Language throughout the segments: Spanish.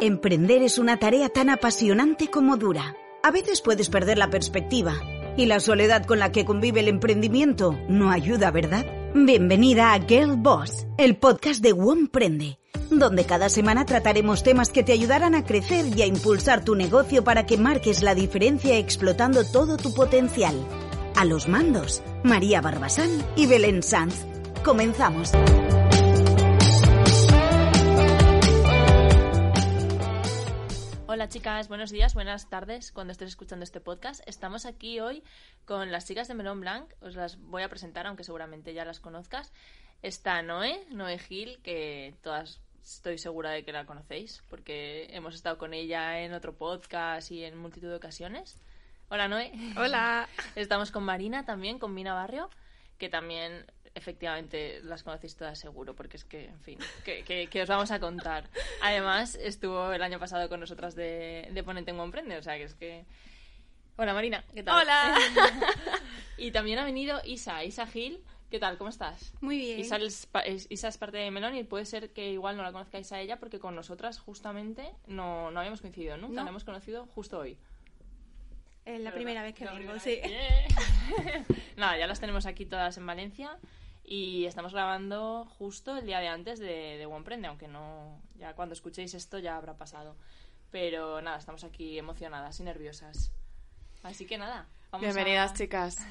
Emprender es una tarea tan apasionante como dura. A veces puedes perder la perspectiva y la soledad con la que convive el emprendimiento no ayuda, ¿verdad? Bienvenida a Girl Boss, el podcast de Prende, donde cada semana trataremos temas que te ayudarán a crecer y a impulsar tu negocio para que marques la diferencia explotando todo tu potencial. A los mandos, María Barbasán y Belén Sanz. Comenzamos. Hola chicas, buenos días, buenas tardes cuando estés escuchando este podcast. Estamos aquí hoy con las chicas de Melón Blanc, os las voy a presentar aunque seguramente ya las conozcas. Está Noé, Noé Gil, que todas estoy segura de que la conocéis porque hemos estado con ella en otro podcast y en multitud de ocasiones. Hola Noé. Hola. Estamos con Marina también, con Mina Barrio, que también efectivamente las conocéis todas seguro, porque es que, en fin, que, os vamos a contar. Además, estuvo el año pasado con nosotras de, de Ponente en Comprende, o sea que es que... Hola Marina, ¿qué tal? Hola. y también ha venido Isa, Isa Gil. ¿Qué tal? ¿Cómo estás? Muy bien. Isa es, Isa es parte de Melón y puede ser que igual no la conozcáis a ella porque con nosotras justamente no, no habíamos coincidido, ¿no? La hemos conocido justo hoy. Es la primera vez que vengo, sí. Nada, ya las tenemos aquí todas en Valencia y estamos grabando justo el día de antes de, de One aunque no, ya cuando escuchéis esto ya habrá pasado. Pero nada, estamos aquí emocionadas y nerviosas. Así que nada. Bienvenidas, chicas.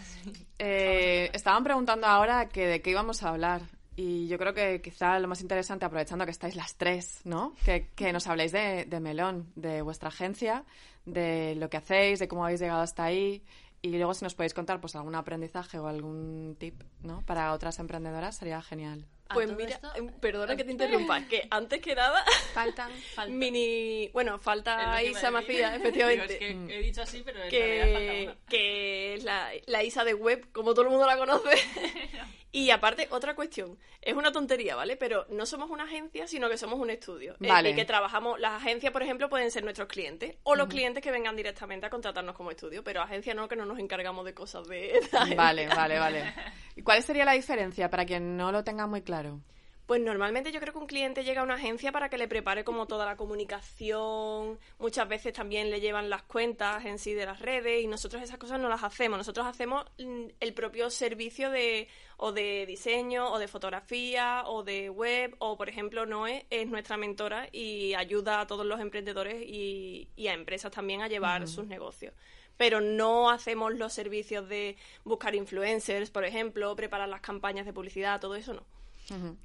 Eh, estaban preguntando ahora que de qué íbamos a hablar. Y yo creo que quizá lo más interesante, aprovechando que estáis las tres, ¿no? Que, que nos habléis de, de Melón, de vuestra agencia, de lo que hacéis, de cómo habéis llegado hasta ahí y luego si nos podéis contar pues algún aprendizaje o algún tip, ¿no? Para otras emprendedoras sería genial. Pues mira, em, perdona que te interrumpa, que antes que nada faltan, mini, bueno, falta Isa Macías, efectivamente. que he dicho así, pero que, que es la, la Isa de web, como todo el mundo la conoce. Y aparte, otra cuestión, es una tontería, ¿vale? Pero no somos una agencia, sino que somos un estudio. Vale. Y que trabajamos, las agencias, por ejemplo, pueden ser nuestros clientes o los clientes que vengan directamente a contratarnos como estudio, pero agencia no, que no nos encargamos de cosas de... Vale, vale, vale. ¿Y cuál sería la diferencia para quien no lo tenga muy claro? Pues normalmente yo creo que un cliente llega a una agencia para que le prepare como toda la comunicación, muchas veces también le llevan las cuentas en sí de las redes y nosotros esas cosas no las hacemos, nosotros hacemos mm, el propio servicio de o de diseño o de fotografía o de web o por ejemplo Noé es nuestra mentora y ayuda a todos los emprendedores y, a empresas también a llevar sus negocios. Pero no hacemos los servicios de buscar influencers, por ejemplo, preparar las campañas de publicidad, todo eso no.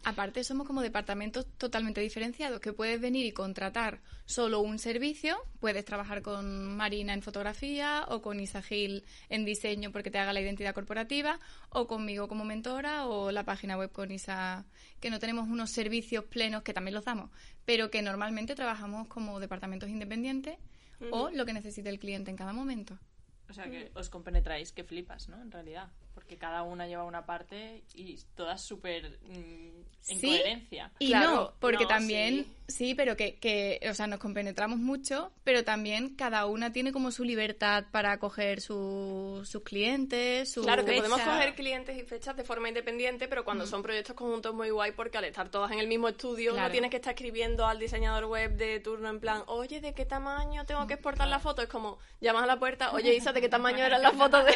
Aparte, somos como departamentos totalmente diferenciados, que puedes venir y contratar solo un servicio, puedes trabajar con Marina en fotografía o con Isa Gil en diseño porque te haga la identidad corporativa, o conmigo como mentora o la página web con Isa, que no tenemos unos servicios plenos que también los damos, pero que normalmente trabajamos como departamentos independientes o lo que necesite el cliente en cada momento. O sea, que os compenetráis que flipas, ¿no? En realidad porque cada una lleva una parte y todas súper mm, en coherencia. Y no, porque también, sí. pero que, que, o sea, nos compenetramos mucho, pero también cada una tiene como su libertad para coger sus clientes, su Claro, que podemos coger clientes y fechas de forma independiente, pero cuando son proyectos conjuntos muy guay, porque al estar todas en el mismo estudio, no tienes que estar escribiendo al diseñador web de turno en plan, oye, ¿de qué tamaño tengo que exportar la foto? Es como, llamas a la puerta, oye, Isa, ¿de qué tamaño eran las fotos de...?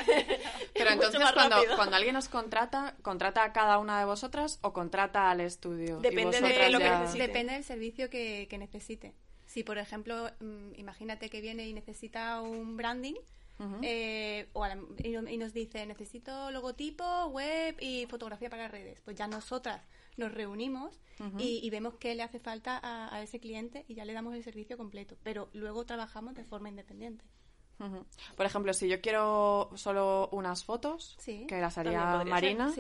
pero entonces cuando, cuando alguien nos contrata, ¿contrata a cada una de vosotras o contrata al estudio? Depende de lo que necesite. Depende del servicio que, necesite. Si, por ejemplo, mm, imagínate que viene y necesita un branding, eh, o y nos dice necesito logotipo, web y fotografía para redes. Pues ya nosotras nos reunimos y, vemos qué le hace falta a, ese cliente y ya le damos el servicio completo. Pero luego trabajamos de forma independiente. Por ejemplo, si yo quiero solo unas fotos, que las haría Marina,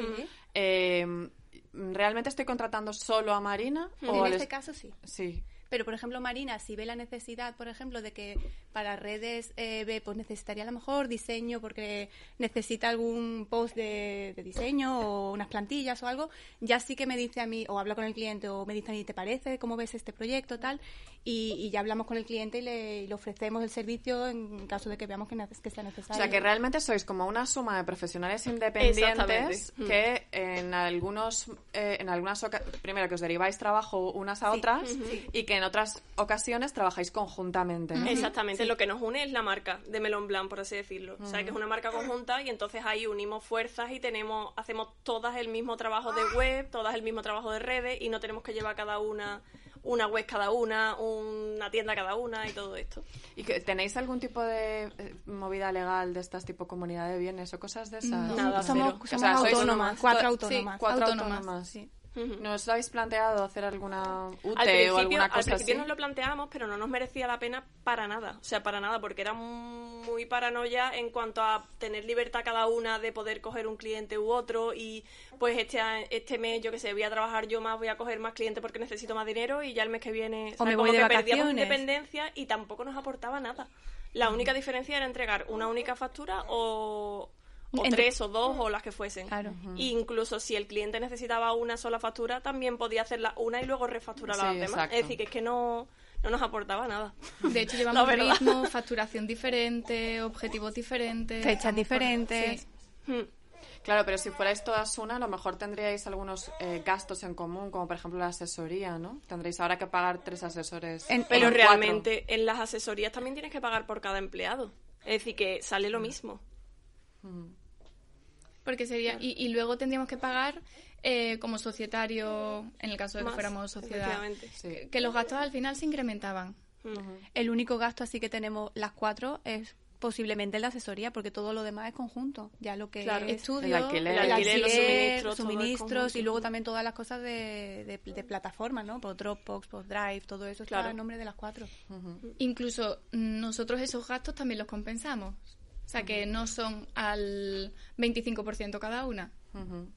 em, ¿realmente estoy contratando solo a Marina? En este caso sí. Sí. Pero, por ejemplo, Marina, si ve la necesidad, por ejemplo, de que para redes eh, ve, pues necesitaría a lo mejor diseño porque necesita algún post de, diseño o unas plantillas o algo, ya sí que me dice a mí, o habla con el cliente, o me dice a mí, ¿te parece? ¿Cómo ves este proyecto? tal y, ya hablamos con el cliente y le, ofrecemos el servicio en caso de que veamos que, que, sea necesario. O sea, que realmente sois como una suma de profesionales independientes que en algunos, eh, en algunas primero que os deriváis trabajo unas a otras y que en otras ocasiones trabajáis conjuntamente. ¿no? Exactamente, lo que nos une es la marca de Melon Blanc, por así decirlo. O sea, que es una marca conjunta y entonces ahí unimos fuerzas y tenemos, hacemos todas el mismo trabajo de web, todas el mismo trabajo de redes y no tenemos que llevar cada una una web cada una, una tienda cada una y todo esto. ¿Y que, tenéis algún tipo de eh, movida legal de estas tipo comunidad de bienes o cosas de esas? No, Nada, somos, O sea, autónomas, cuatro autónomas. sí, cuatro autónomas, autónomas. sí. ¿No os habéis planteado hacer alguna UTE Al o principio, alguna al cosa principio así? nos lo planteábamos, pero no nos merecía la pena para nada. O sea, para nada, porque era muy paranoia en cuanto a tener libertad cada una de poder coger un cliente u otro y pues este, este mes, yo que sé, voy a trabajar yo más, voy a coger más clientes porque necesito más dinero y ya el mes que viene O me voy Como de que perdíamos independencia y tampoco nos aportaba nada. La única diferencia era entregar una única factura o, o Entre- tres o dos o las que fuesen. Claro. Incluso si el cliente necesitaba una sola factura, también podía hacerla una y luego refacturar Sí, las demás. exacto. Es decir, que es que no, no nos aportaba nada. De hecho, llevamos ritmo, facturación diferente, objetivos diferentes. Fechas diferentes. sí. Hmm. Claro, pero si fuerais todas una, a lo mejor tendríais algunos eh, gastos en común, como por ejemplo la asesoría, ¿no? Tendréis ahora que pagar tres asesores. En- Pero cuatro. realmente en las asesorías también tienes que pagar por cada empleado. Es decir, que sale lo mismo. Porque sería. Y, y luego tendríamos que pagar eh, como societario, en el caso de que Más, fuéramos sociedad. Sí. Que, los gastos al final se incrementaban. El único gasto así que tenemos las cuatro es posiblemente la asesoría, porque todo lo demás es conjunto. Ya lo que Claro. es Estudio, El alquiler. El alquiler, los suministros, y luego también todas las cosas de, de, de plataformas, ¿no? Por Dropbox, por Drive, todo eso Claro. a nombre de las cuatro. Incluso mm, nosotros esos gastos también los compensamos. Sea, que no son al 25% cada una. Ujú.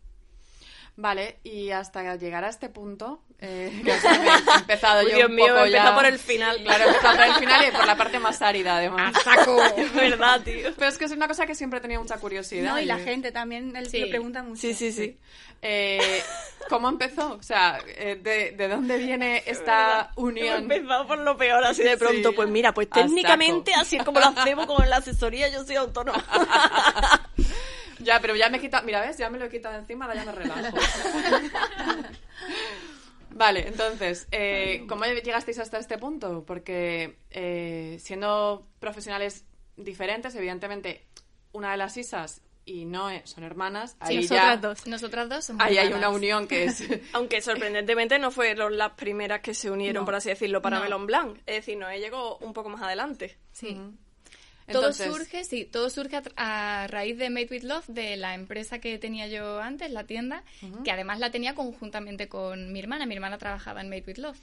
Vale, y hasta llegar a este punto, eh, que he empezado Uy, yo Dios un mío, poco empezó ya- por el final. Claro, he empezado por el final y por la parte más árida, además. ¡Saco! Es verdad, tío. Pero es que es una cosa que siempre he tenido mucha curiosidad. No, y la gente también él Sí. lo pregunta mucho. Sí, sí, sí. Eh, ¿Cómo empezó? O sea, eh, de, de dónde viene esta unión? empezado por lo peor, así de pronto. Sí. Pues mira, pues A técnicamente, saco. así es como lo hacemos con la asesoría, yo soy autónoma. Ya, pero ya me he quitado... Mira, ¿ves? Ya me lo he quitado encima, ahora ya me relajo. Vale, entonces, eh, ¿cómo llegasteis hasta este punto? Porque eh, siendo profesionales diferentes, evidentemente, una de las Isas y Noé son hermanas, ahí nosotras ya... dos. Nosotras dos somos Ahí hay una unión que es... Aunque sorprendentemente no fueron las primeras que se unieron, No. por así decirlo, para No. Melon Blanc. Es decir, Noé llegó un poco más adelante. Sí. Entonces- surge, sí, todo surge a, a raíz de Made with Love, de la empresa que tenía yo antes, la tienda, que además la tenía conjuntamente con mi hermana. Mi hermana trabajaba en Made with Love.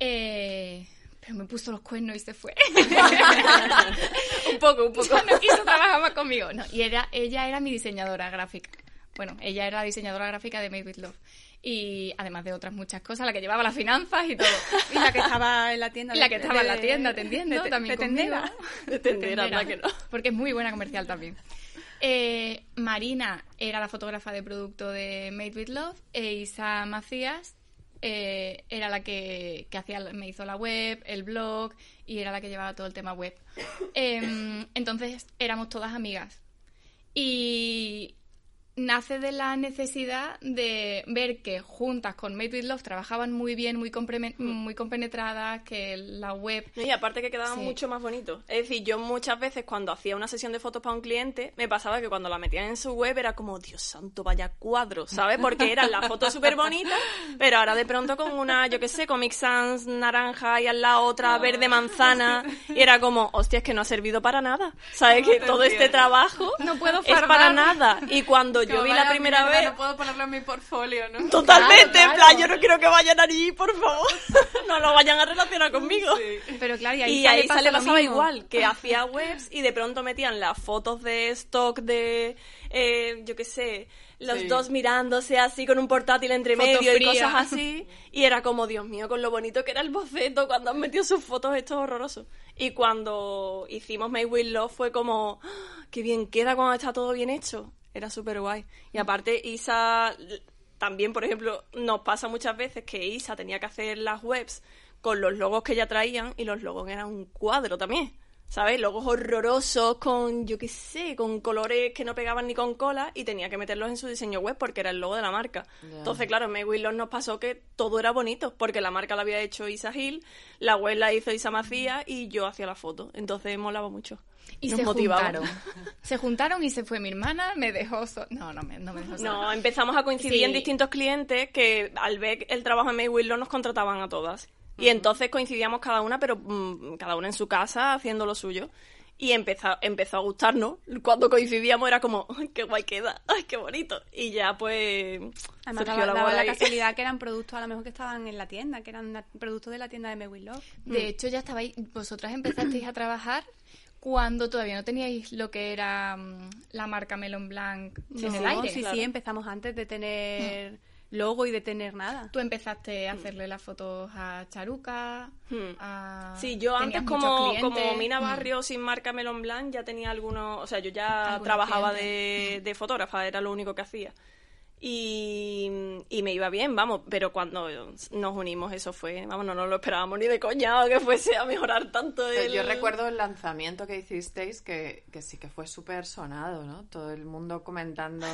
Eh, pero me puso los cuernos y se fue. un poco, un poco. Ya no quiso trabajar más conmigo. No, y era, ella era mi diseñadora gráfica. Bueno, ella era diseñadora gráfica de Made with Love. Y además de otras muchas cosas, la que llevaba las finanzas y todo. Y la que estaba en la tienda. Y la de- que estaba en la tienda atendiendo de te- también de tendera. De que no. Porque es muy buena comercial también. Eh, Marina era la fotógrafa de producto de Made with Love e Isa Macías eh, era la que, que hacía, me hizo la web, el blog y era la que llevaba todo el tema web. Em, entonces éramos todas amigas. Y nace de la necesidad de ver que juntas con Made with Love trabajaban muy bien, muy, compreme- muy compenetradas, que la web Y aparte que quedaba Sí. mucho más bonito. Es decir, yo muchas veces cuando hacía una sesión de fotos para un cliente, me pasaba que cuando la metían en su web era como, Dios santo, vaya cuadro, ¿sabes? Porque eran las fotos súper bonitas, pero ahora de pronto con una, yo qué sé, Comic Sans naranja y al lado otra verde manzana, y era como, hostia, es que no ha servido para nada. ¿Sabes? Que te todo este trabajo No puedo es para nada. Y cuando yo vi la "Vaya primera mierda, vez... No puedo ponerlo en mi portfolio, ¿no? Totalmente, Claro, en plan, yo no quiero que vayan allí, por favor. no lo vayan a relacionar conmigo. Pero claro, y ahí Y sale ahí pasa pasaba mismo. igual, que hacía webs y de pronto metían las fotos de stock de, eh, yo qué sé, los Sí. dos mirándose así con un portátil entre Foto medio y cosas así. Y era como, Dios mío, con lo bonito que era el boceto cuando han metido sus fotos, esto es horroroso. Y cuando hicimos Make With Love fue como, ¡Ah! qué bien queda cuando está todo bien hecho. Era súper guay. Y aparte, Isa también, por ejemplo, nos pasa muchas veces que Isa tenía que hacer las webs con los logos que ya traían y los logos eran un cuadro también. ¿Sabes? Logos horrorosos con, yo qué sé, con colores que no pegaban ni con cola y tenía que meterlos en su diseño web porque era el logo de la marca. Entonces, claro, en Willows nos pasó que todo era bonito porque la marca la había hecho Isa Gil, la web la hizo Isa Macías y yo hacía la foto. Entonces molaba mucho. Y Nos se juntaron. Se juntaron y se fue mi hermana, me dejó so- No, no me, no me dejó sola. No, empezamos a coincidir Sí. en distintos clientes que al ver el trabajo en May Willow nos contrataban a todas. Y entonces coincidíamos cada una, pero mm, cada una en su casa haciendo lo suyo. Y empezó, empezó a gustarnos. Cuando coincidíamos era como, ¡ay, qué guay queda! ¡Ay, qué bonito! Y ya pues Además, surgió daba, la la casualidad que eran productos a lo mejor que estaban en la tienda, que eran productos de la tienda de Me Will Love. De hecho, ya estabais, vosotras empezasteis a trabajar cuando todavía no teníais lo que era mm, la marca Melon Blanc en el No, aire. sí, claro. sí, empezamos antes de tener logo y de tener nada. Tú empezaste a hacerle las fotos a Charuca, Hmm. a... Sí, yo antes como, como Mina Mm. Barrio sin marca Melon Blanc ya tenía algunos, o sea, yo ya trabajaba de, de fotógrafa, era lo único que hacía. Y, y me iba bien, vamos, pero cuando nos unimos eso fue, vamos, no nos lo esperábamos ni de coña que fuese a mejorar tanto el... Yo recuerdo el lanzamiento que hicisteis que, que sí que fue súper sonado, ¿no? Todo el mundo comentando,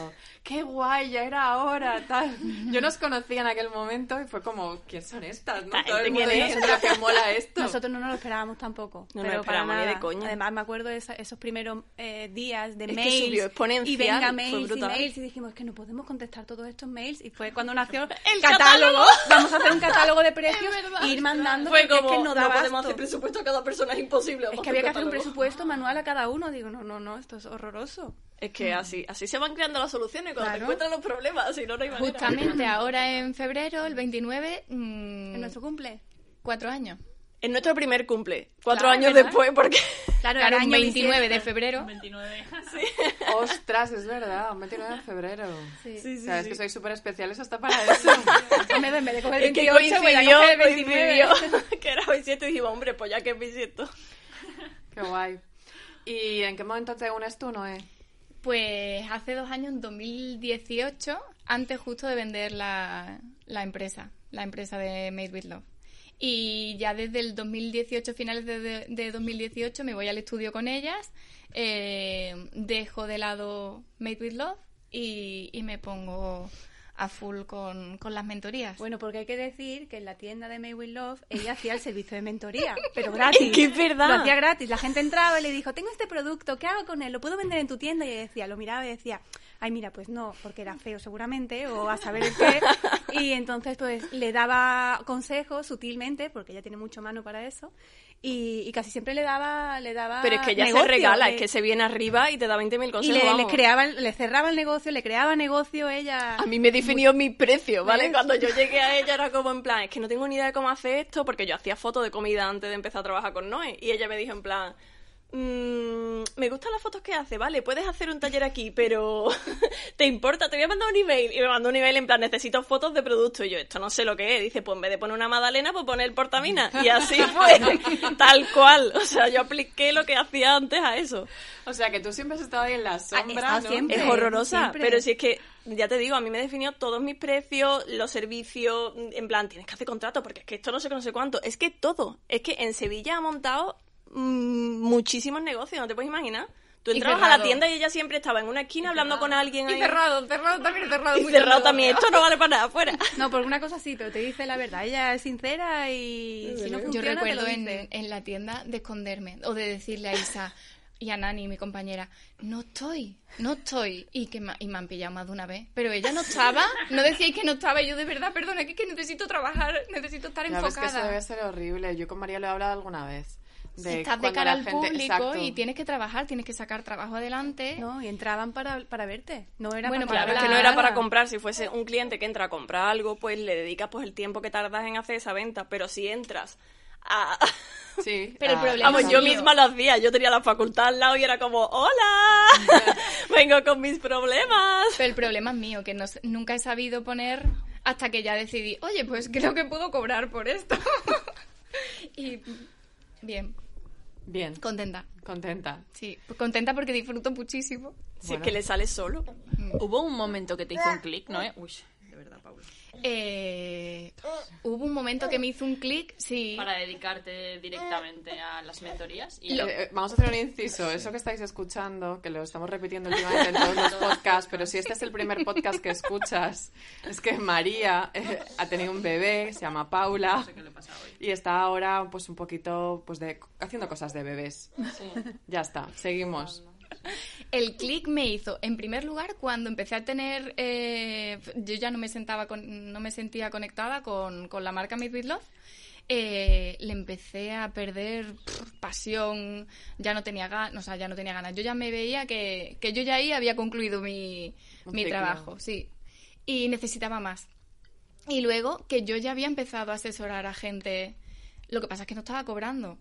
qué guay, ya era ahora, tal. Yo nos conocía en aquel momento y fue como, ¿quién son estas? ¿no? Todo el mundo ¿quién es? diciendo que mola esto. Nosotros no nos lo esperábamos tampoco. No nos lo esperábamos ni de coña. Además, me acuerdo de esa- esos primeros eh, días de Es que mails. subió exponencial, y venga mails y mails. Y dijimos, es que no podemos contestar todos estos mails. Y fue cuando nació ¡El catálogo. catálogo! Vamos a hacer un catálogo de precios e ir mandando. Fue porque como, es que no, da podemos abasto. hacer presupuesto a cada persona, es imposible. Es que había que hacer un presupuesto manual a cada uno. Digo, no, no, no, esto es horroroso. Es que así, así se van creando las soluciones cuando te Claro. encuentran los problemas, si no, no hay manera. Justamente ahora en febrero, el 29, mm, En nuestro cumple. cuatro años. En nuestro primer cumple, cuatro Claro, años ¿verdad? después, porque... Claro, era el año 29 de febrero. 29. Ostras, es verdad, un 29 de febrero. Sí. Sí, sí, sea, es sí. que sois súper especiales hasta para eso. En vez de coger el Es que 28, voy a coincidió, coger el 29. coincidió que era bisiesto y dijimos, hombre, pues ya que es bisiesto. Qué guay. ¿Y en qué momento te unes tú, Noé? Pues hace dos años, en 2018, antes justo de vender la, la empresa, la empresa de Made with Love. Y ya desde el 2018, finales de, de- de 2018, me voy al estudio con ellas, eh, dejo de lado Made with Love y, y me pongo a full con, con las mentorías. Bueno, porque hay que decir que en la tienda de May Will Love ella hacía el servicio de mentoría, pero gratis. Es verdad. Lo hacía gratis. La gente entraba y le dijo, tengo este producto, ¿qué hago con él? ¿Lo puedo vender en tu tienda? Y ella decía, lo miraba y decía, ay, mira, pues no, porque era feo seguramente, o a saber el qué. Y entonces, pues, le daba consejos sutilmente, porque ella tiene mucho mano para eso, y, y casi siempre le daba, le daba Pero es que ella negocio, se regala, le- es que se viene arriba y te da 20.000 y consejos, le, le vamos. creaba, le cerraba el negocio, le creaba negocio ella. A mí me definió mi precio, ¿vale? Cuando yo llegué a ella era como en plan, es que no tengo ni idea de cómo hacer esto, porque yo hacía fotos de comida antes de empezar a trabajar con Noé. Y ella me dijo en plan, "Mm, me gustan las fotos que hace, vale, puedes hacer un taller aquí, pero ¿te importa? Te voy a mandar un email. Y me mandó un email en plan, necesito fotos de producto. Y yo, esto no sé lo que es. Dice, pues en vez de poner una magdalena, pues poner el portamina. Y así fue, tal cual. O sea, yo apliqué lo que hacía antes a eso. O sea, que tú siempre has estado ahí en la sombra, ¿no? siempre. Es horrorosa, siempre. pero si es que, ya te digo, a mí me definió todos mis precios, los servicios, en plan, tienes que hacer contrato, porque es que esto no sé qué, no sé cuánto. Es que todo. Es que en Sevilla ha montado mm, muchísimos negocios, no te puedes imaginar. Tú entrabas a la tienda y ella siempre estaba en una esquina hablando con alguien ahí. Y cerrado, cerrado también, cerrado. Y cerrado también. Esto no vale para nada afuera. No, por una cosa sí, pero te dice la verdad. Ella es sincera y si no Yo te recuerdo lo en, dice. en la tienda de esconderme o de decirle a Isa y a Nani, mi compañera, no estoy, no estoy. Y, que ma- y me han pillado más de una vez. Pero ella no estaba, no decíais que no estaba. Y yo, de verdad, perdona, que, es que necesito trabajar, necesito estar Ya ves que eso enfocada. debe ser horrible. Yo con María lo he hablado alguna vez. Si estás de cara al gente- público Exacto. y tienes que trabajar, tienes que sacar trabajo adelante. No, y entraban para, para verte. No era Bueno, para Claro, hablar. que no era para comprar. Si fuese un cliente que entra a comprar algo, pues le dedicas pues el tiempo que tardas en hacer esa venta. Pero si entras a... Sí. Pero el problema Vamos, yo mío. misma lo hacía. Yo tenía la facultad al lado y era como, ¡Hola! Vengo con mis problemas. Pero el problema es mío, que no, nunca he sabido poner hasta que ya decidí, oye, pues creo que puedo cobrar por esto. y bien, Bien, contenta. contenta. Sí, pues contenta porque disfruto muchísimo. Si es que le sale solo. Hubo un momento que te hizo un clic, ¿no? eh? Uy, verdad, Paula? Eh, hubo un momento que me hizo un clic, sí. Para dedicarte directamente a las mentorías. Y Eh, eh, vamos a hacer un inciso. Eso que estáis escuchando, que lo estamos repitiendo últimamente en todos los podcasts, pero si este es el primer podcast que escuchas, es que María eh, ha tenido un bebé, se llama Paula, no sé qué le pasa hoy. y está ahora pues un poquito pues de haciendo cosas de bebés. Ya está, seguimos. El clic me hizo, en primer lugar, cuando empecé a tener, eh, yo ya no me sentaba, con, no me sentía conectada con, con la marca Made with Love. eh, le empecé a perder pff, pasión, ya no tenía ganas, o sea, ya no tenía ganas. Yo ya me veía que, que yo ya ahí había concluido mi, mi trabajo, sí. Y necesitaba más. Y luego que yo ya había empezado a asesorar a gente, lo que pasa es que no estaba cobrando.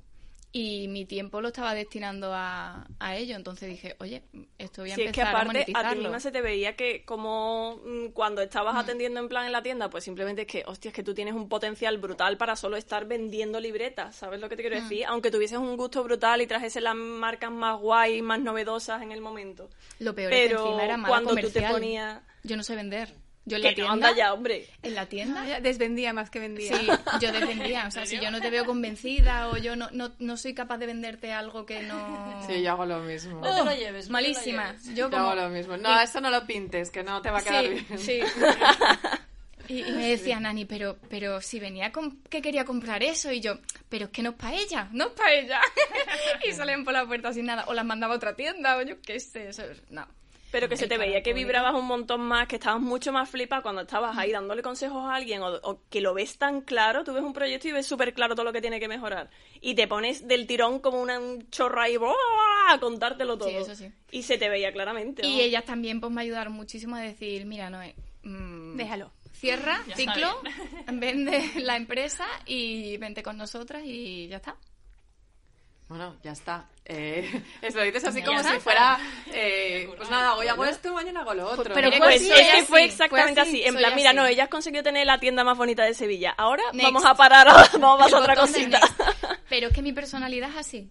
Y mi tiempo lo estaba destinando a, a ello. Entonces dije, oye, esto voy a Si es que empezar a aparte a ti misma se te veía que como mm, cuando estabas atendiendo en plan en la tienda, pues simplemente es que, hostia, es que tú tienes un potencial brutal para solo estar vendiendo libretas, ¿sabes lo que te quiero decir? Aunque tuvieses un gusto brutal y trajeses las marcas más guay, más novedosas en el momento. Lo peor es que encima era mala cuando tú te comercial. ponías... Yo no sé vender. Yo en la no, tienda... anda ya, hombre. En la tienda... Ya Desvendía más que vendía. Sí, yo defendía. O sea, si yo no te veo convencida o yo no, no, no soy capaz de venderte algo que no... Sí, yo hago lo mismo. No te lo lleves. no te lo Malísima. lleves. Yo hago lo mismo. No, eso no lo pintes, que no te va a quedar sí, bien. sí. Y, y me decía Nani, pero, pero si venía con que quería comprar eso y yo, pero es que no es para ella, no es para ella. y salían por la puerta sin nada, o las mandaba a otra tienda, o yo qué sé, eso, no. Pero que se te veía que vibrabas un montón más, que estabas mucho más flipa cuando estabas ahí dándole consejos a alguien o, o que lo ves tan claro, tú ves un proyecto y ves súper claro todo lo que tiene que mejorar. Y te pones del tirón como una un chorro ahí ¡buah! a contártelo todo. Sí, eso sí. Y se te veía claramente. Y ellas también pues me ayudaron muchísimo a decir, mira, Noé, mm, Déjalo. cierra, Ya ciclo, vende la empresa y vente con nosotras y ya está. Bueno, ya está. Eh, eso lo dices así Ya como está. si fuera, eh, pues nada, hoy hago esto, mañana hago lo otro. Pero fue Pues así, es que fue exactamente fue así. así, En plan, mira, así. no, ella has conseguido tener la tienda más bonita de Sevilla. Ahora Next. vamos a parar, vamos a pasar otra cosita. Pero es que mi personalidad es así.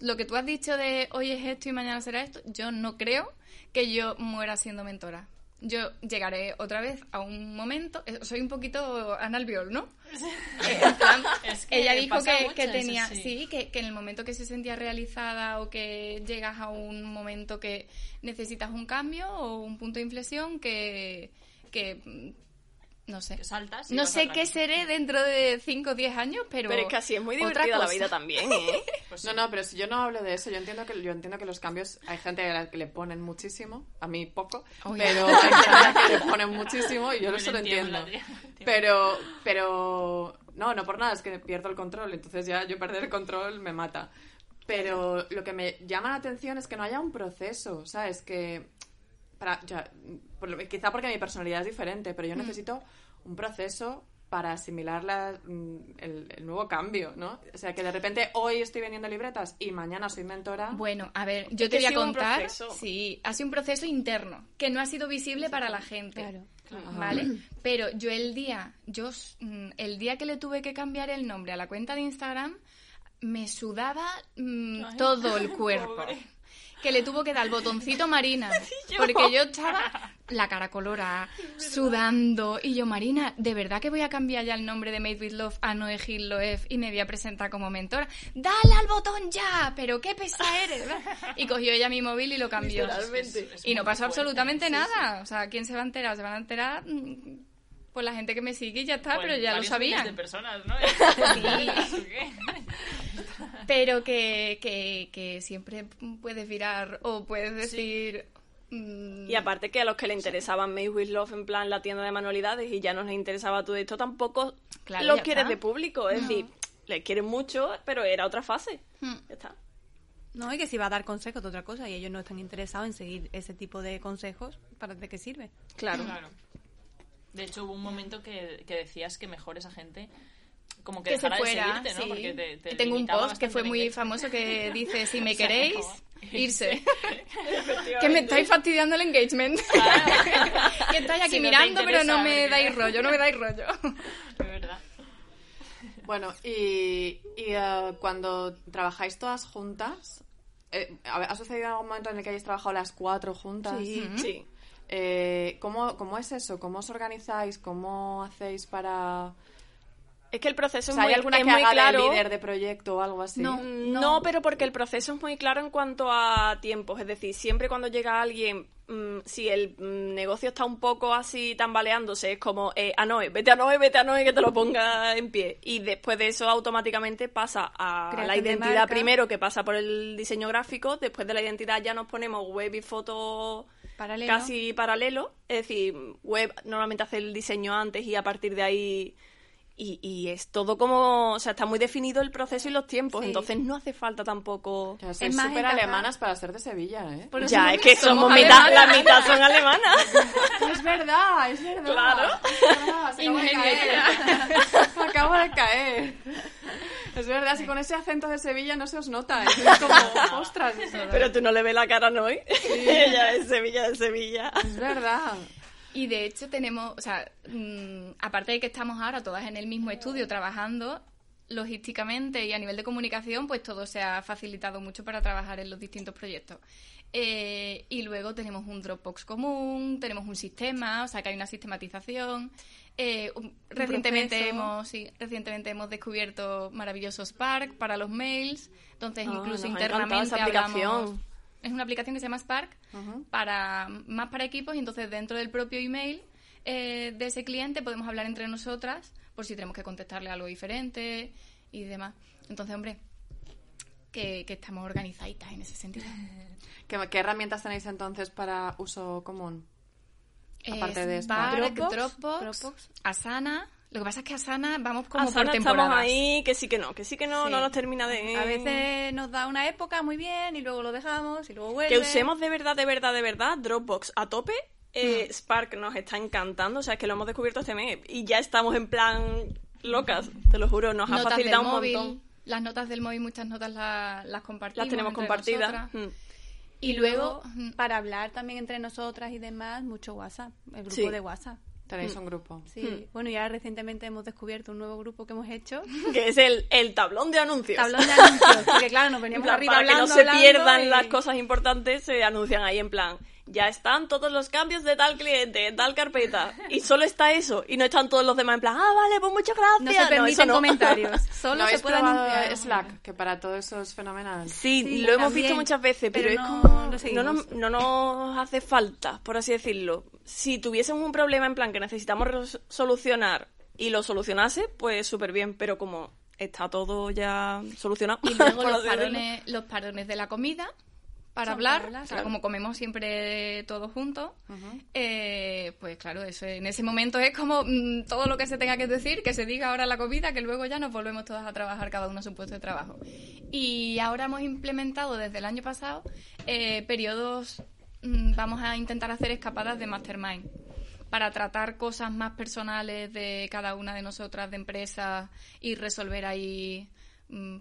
Lo que tú has dicho de hoy es esto y mañana será esto, yo no creo que yo muera siendo mentora. Yo llegaré otra vez a un momento, eh, soy un poquito analbiol, ¿no? Eh, en plan, Es que ella dijo que, mucho que eso, tenía, sí. sí, que, que en el momento que se sentía realizada o que llegas a un momento que necesitas un cambio o un punto de inflexión que, que mm, no sé. Que saltas No sé qué seré dentro de 5 o 10 años, pero... Pero es que así es muy divertida la vida también, ¿eh? Pues No, no, pero si yo no hablo de eso, yo entiendo que yo entiendo que los cambios hay gente a la que le ponen muchísimo, a mí poco, Oye. pero hay gente a la que le ponen muchísimo y yo eso lo entiendo. tiembla. Pero, pero no, no por nada, es que pierdo el control, entonces ya yo perder el control me mata. Pero lo que me llama la atención es que no haya un proceso, ¿sabes? Que para, ya, por quizá porque mi personalidad es diferente, pero yo necesito un proceso para asimilar la- mm, el, el nuevo cambio, ¿no? O sea, que de repente hoy estoy vendiendo libretas y mañana soy mentora. Bueno, a ver, yo Es te que voy a sí hubo un contar. proceso. Sí, ha sido un proceso interno que no ha sido visible para la gente. Claro. ¿Vale? Pero yo el día, yo mm, el día que le tuve que cambiar el nombre a la cuenta de Instagram, me sudaba mm, todo el cuerpo. Que le tuvo que dar el botoncito Marina. Porque yo estaba la cara colorada, sudando. Y yo, Marina, ¿de verdad que voy a cambiar ya el nombre de Made with Love a Noé Gil Loef y me voy a presentar como mentora? ¡Dale al botón ya! ¡Pero qué pesa eres! Y cogió ella mi móvil y lo cambió. Y no pasó absolutamente nada. O sea, ¿quién se va a enterar? Se van a enterar mm, por la gente que me sigue y ya está, Pues pero ya lo sabían. de personas, ¿no? ¿Eso qué? Pero que, que, que siempre puedes virar o puedes decir... mm, Y aparte que a los que le interesaban Made with Love en plan la tienda de manualidades y ya no les interesaba todo esto, tampoco Claro, los quieres está. de público. Es decir, les quieren mucho, pero era otra fase. Hmm. Ya está. No, y que si va a dar consejos de otra cosa y ellos no están interesados en seguir ese tipo de consejos, ¿para de qué sirve? Claro. Claro. De hecho, hubo un momento que, que decías que mejor esa gente como que, que se fuera, de seguirte, ¿no? sí. Porque te, te Y Tengo un post que fue muy famoso que dice, si me queréis, irse. que me estáis fastidiando el engagement. que estáis aquí Si no te mirando, pero no me dais rollo, no me dais rollo. De verdad. Bueno, y, y, eh, cuando trabajáis todas juntas, eh, ¿ha sucedido algún momento en el que hayáis trabajado las cuatro juntas? Sí. Eh, ¿cómo, ¿Cómo es eso? ¿Cómo os organizáis? ¿Cómo hacéis para...? Es que el proceso O es sea, ¿hay muy, alguna es que muy haga claro. de líder de proyecto o algo así? No. No, pero porque el proceso es muy claro en cuanto a tiempos. Es decir, siempre cuando llega alguien, mm, si el mm, negocio está un poco así tambaleándose, es como, eh, a Noé, vete a Noé, vete a Noé, que te lo ponga en pie. Y después de eso automáticamente pasa a Creación la de identidad primero, que pasa por el diseño gráfico. Después de la identidad ya nos ponemos web y foto Paralelo. casi paralelo. Es decir, web normalmente hace el diseño antes y a partir de ahí... Y, y es todo como, o sea, está muy definido el proceso y los tiempos, Sí. entonces no hace falta tampoco... Ya súper alemanas para ser de Sevilla, ¿eh? Ya, es que somos, somos mitad, la mitad son alemanas. Es verdad, es verdad. Claro. Es verdad, se acaba de caer. Acabo de caer. Es verdad, si con ese acento de Sevilla no se os nota. Es como, ostras. Pero tú no le ves la cara, ¿no? Ella es Sevilla, de Sevilla. Es verdad. Y de hecho tenemos, o sea, mm, aparte de que estamos ahora todas en el mismo estudio trabajando, logísticamente y a nivel de comunicación, pues todo se ha facilitado mucho para trabajar en los distintos proyectos. Eh, y luego tenemos un Dropbox común, tenemos un sistema, o sea que hay una sistematización. Eh, un- recientemente proceso. hemos sí, recientemente hemos descubierto maravilloso Spark para los mails, entonces Ah, incluso internamente hablamos. Es una aplicación que se llama Spark para más para equipos y entonces dentro del propio email eh, de ese cliente podemos hablar entre nosotras por si tenemos que contestarle algo diferente y demás. Entonces, hombre, que, que estamos organizaditas en ese sentido. ¿Qué, qué herramientas tenéis entonces para uso común? Aparte de. Spark, Dropbox, Dropbox, Dropbox. Asana. Lo que pasa es que Asana vamos como Asana por estamos temporadas. ahí, que sí que no, que sí que no, Sí. no nos termina de... A veces nos da una época muy bien y luego lo dejamos y luego vuelve. Que usemos de verdad, de verdad, de verdad Dropbox a tope. Mm. Eh, Spark nos está encantando, o sea, es que lo hemos descubierto este mes y ya estamos en plan locas, te lo juro, nos ha facilitado del un móvil, montón. Las notas del móvil, muchas notas la- las compartimos. Las tenemos entre compartidas. Mm. Y luego, mm, para hablar también entre nosotras y demás, mucho WhatsApp, el grupo Sí. de WhatsApp. Tenéis un grupo. Sí, bueno, ya recientemente hemos descubierto un nuevo grupo que hemos hecho, Que es el, el tablón de anuncios. tablón de anuncios, porque claro, nos En veníamos plan, arriba para que no hablando, se hablando pierdan y- las cosas importantes, se anuncian ahí en plan, ya están todos los cambios de tal cliente, en tal carpeta, y solo está eso, y no están todos los demás en plan, ah, vale, pues muchas gracias. No se permiten no. comentarios, solo ¿No se puede anunciar. Slack? Que para todo eso es fenomenal. Sí, Sí, lo hemos también, visto muchas veces, pero, pero es como nos, no nos hace falta, por así decirlo. Si tuviésemos un problema en plan que necesitamos solucionar y lo solucionase, pues súper bien, pero como está todo ya solucionado. Y luego los parones, los parones de la comida para hablar, o sea, claro. como comemos siempre todos juntos, eh, pues claro, eso en ese momento es como mm, todo lo que se tenga que decir, que se diga ahora la comida, que luego ya nos volvemos todas a trabajar cada uno a su puesto de trabajo. Y ahora hemos implementado desde el año pasado eh, periodos, mm, vamos a intentar hacer escapadas de mastermind para tratar cosas más personales de cada una de nosotras, de empresas, y resolver ahí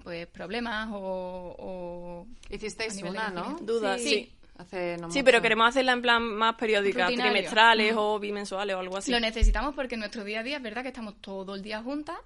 pues problemas o, o Hicisteis una. Dudas, Sí. sí. Hace no Sí, mucho. pero queremos hacerla en plan más periódica, Rutinario. trimestrales o bimensuales o algo así. Lo necesitamos porque en nuestro día a día es verdad que estamos todo el día juntas,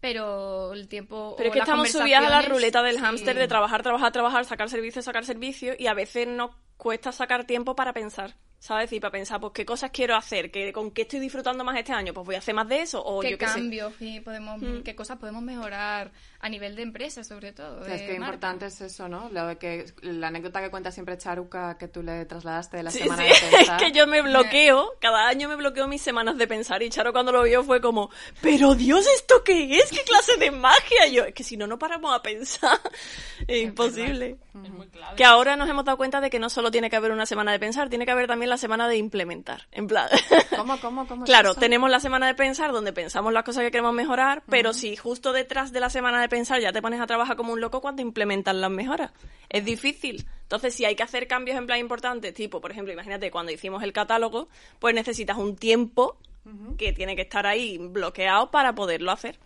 pero el tiempo. Pero o es que las estamos subidas a la ruleta del sí. hámster de trabajar, trabajar, trabajar, sacar servicio, sacar servicio y a veces nos cuesta sacar tiempo para pensar, ¿sabes? Y para pensar, pues, ¿qué cosas quiero hacer? ¿Qué, ¿Con qué estoy disfrutando más este año? Pues voy a hacer más de eso o ¿Qué yo qué sé. cambios sí, podemos, Mm. qué cosas podemos mejorar a nivel de empresa, sobre todo? Es que marca? importante es eso, ¿no? Lo de que la anécdota que cuenta siempre Charuca que tú le trasladaste de la Sí, semana sí, de es pensar. que yo me bloqueo, cada año me bloqueo mis semanas de pensar y Charo cuando lo vio fue como, pero Dios, ¿esto qué es? ¿Qué clase de magia? Y yo, es que si no, no paramos a pensar. Es imposible. Es muy clave. Que ahora nos hemos dado cuenta de que no solo tiene que haber una semana de pensar, tiene que haber también la semana de implementar. En plan, ¿Cómo, cómo, claro, tenemos la semana de pensar donde pensamos las cosas que queremos mejorar, pero si justo detrás de la semana de pensar ya te pones a trabajar como un loco cuando implementas las mejoras. Es difícil. Entonces, si hay que hacer cambios en plan importantes, tipo, por ejemplo, imagínate cuando hicimos el catálogo, pues necesitas un tiempo que tiene que estar ahí bloqueado para poderlo hacer.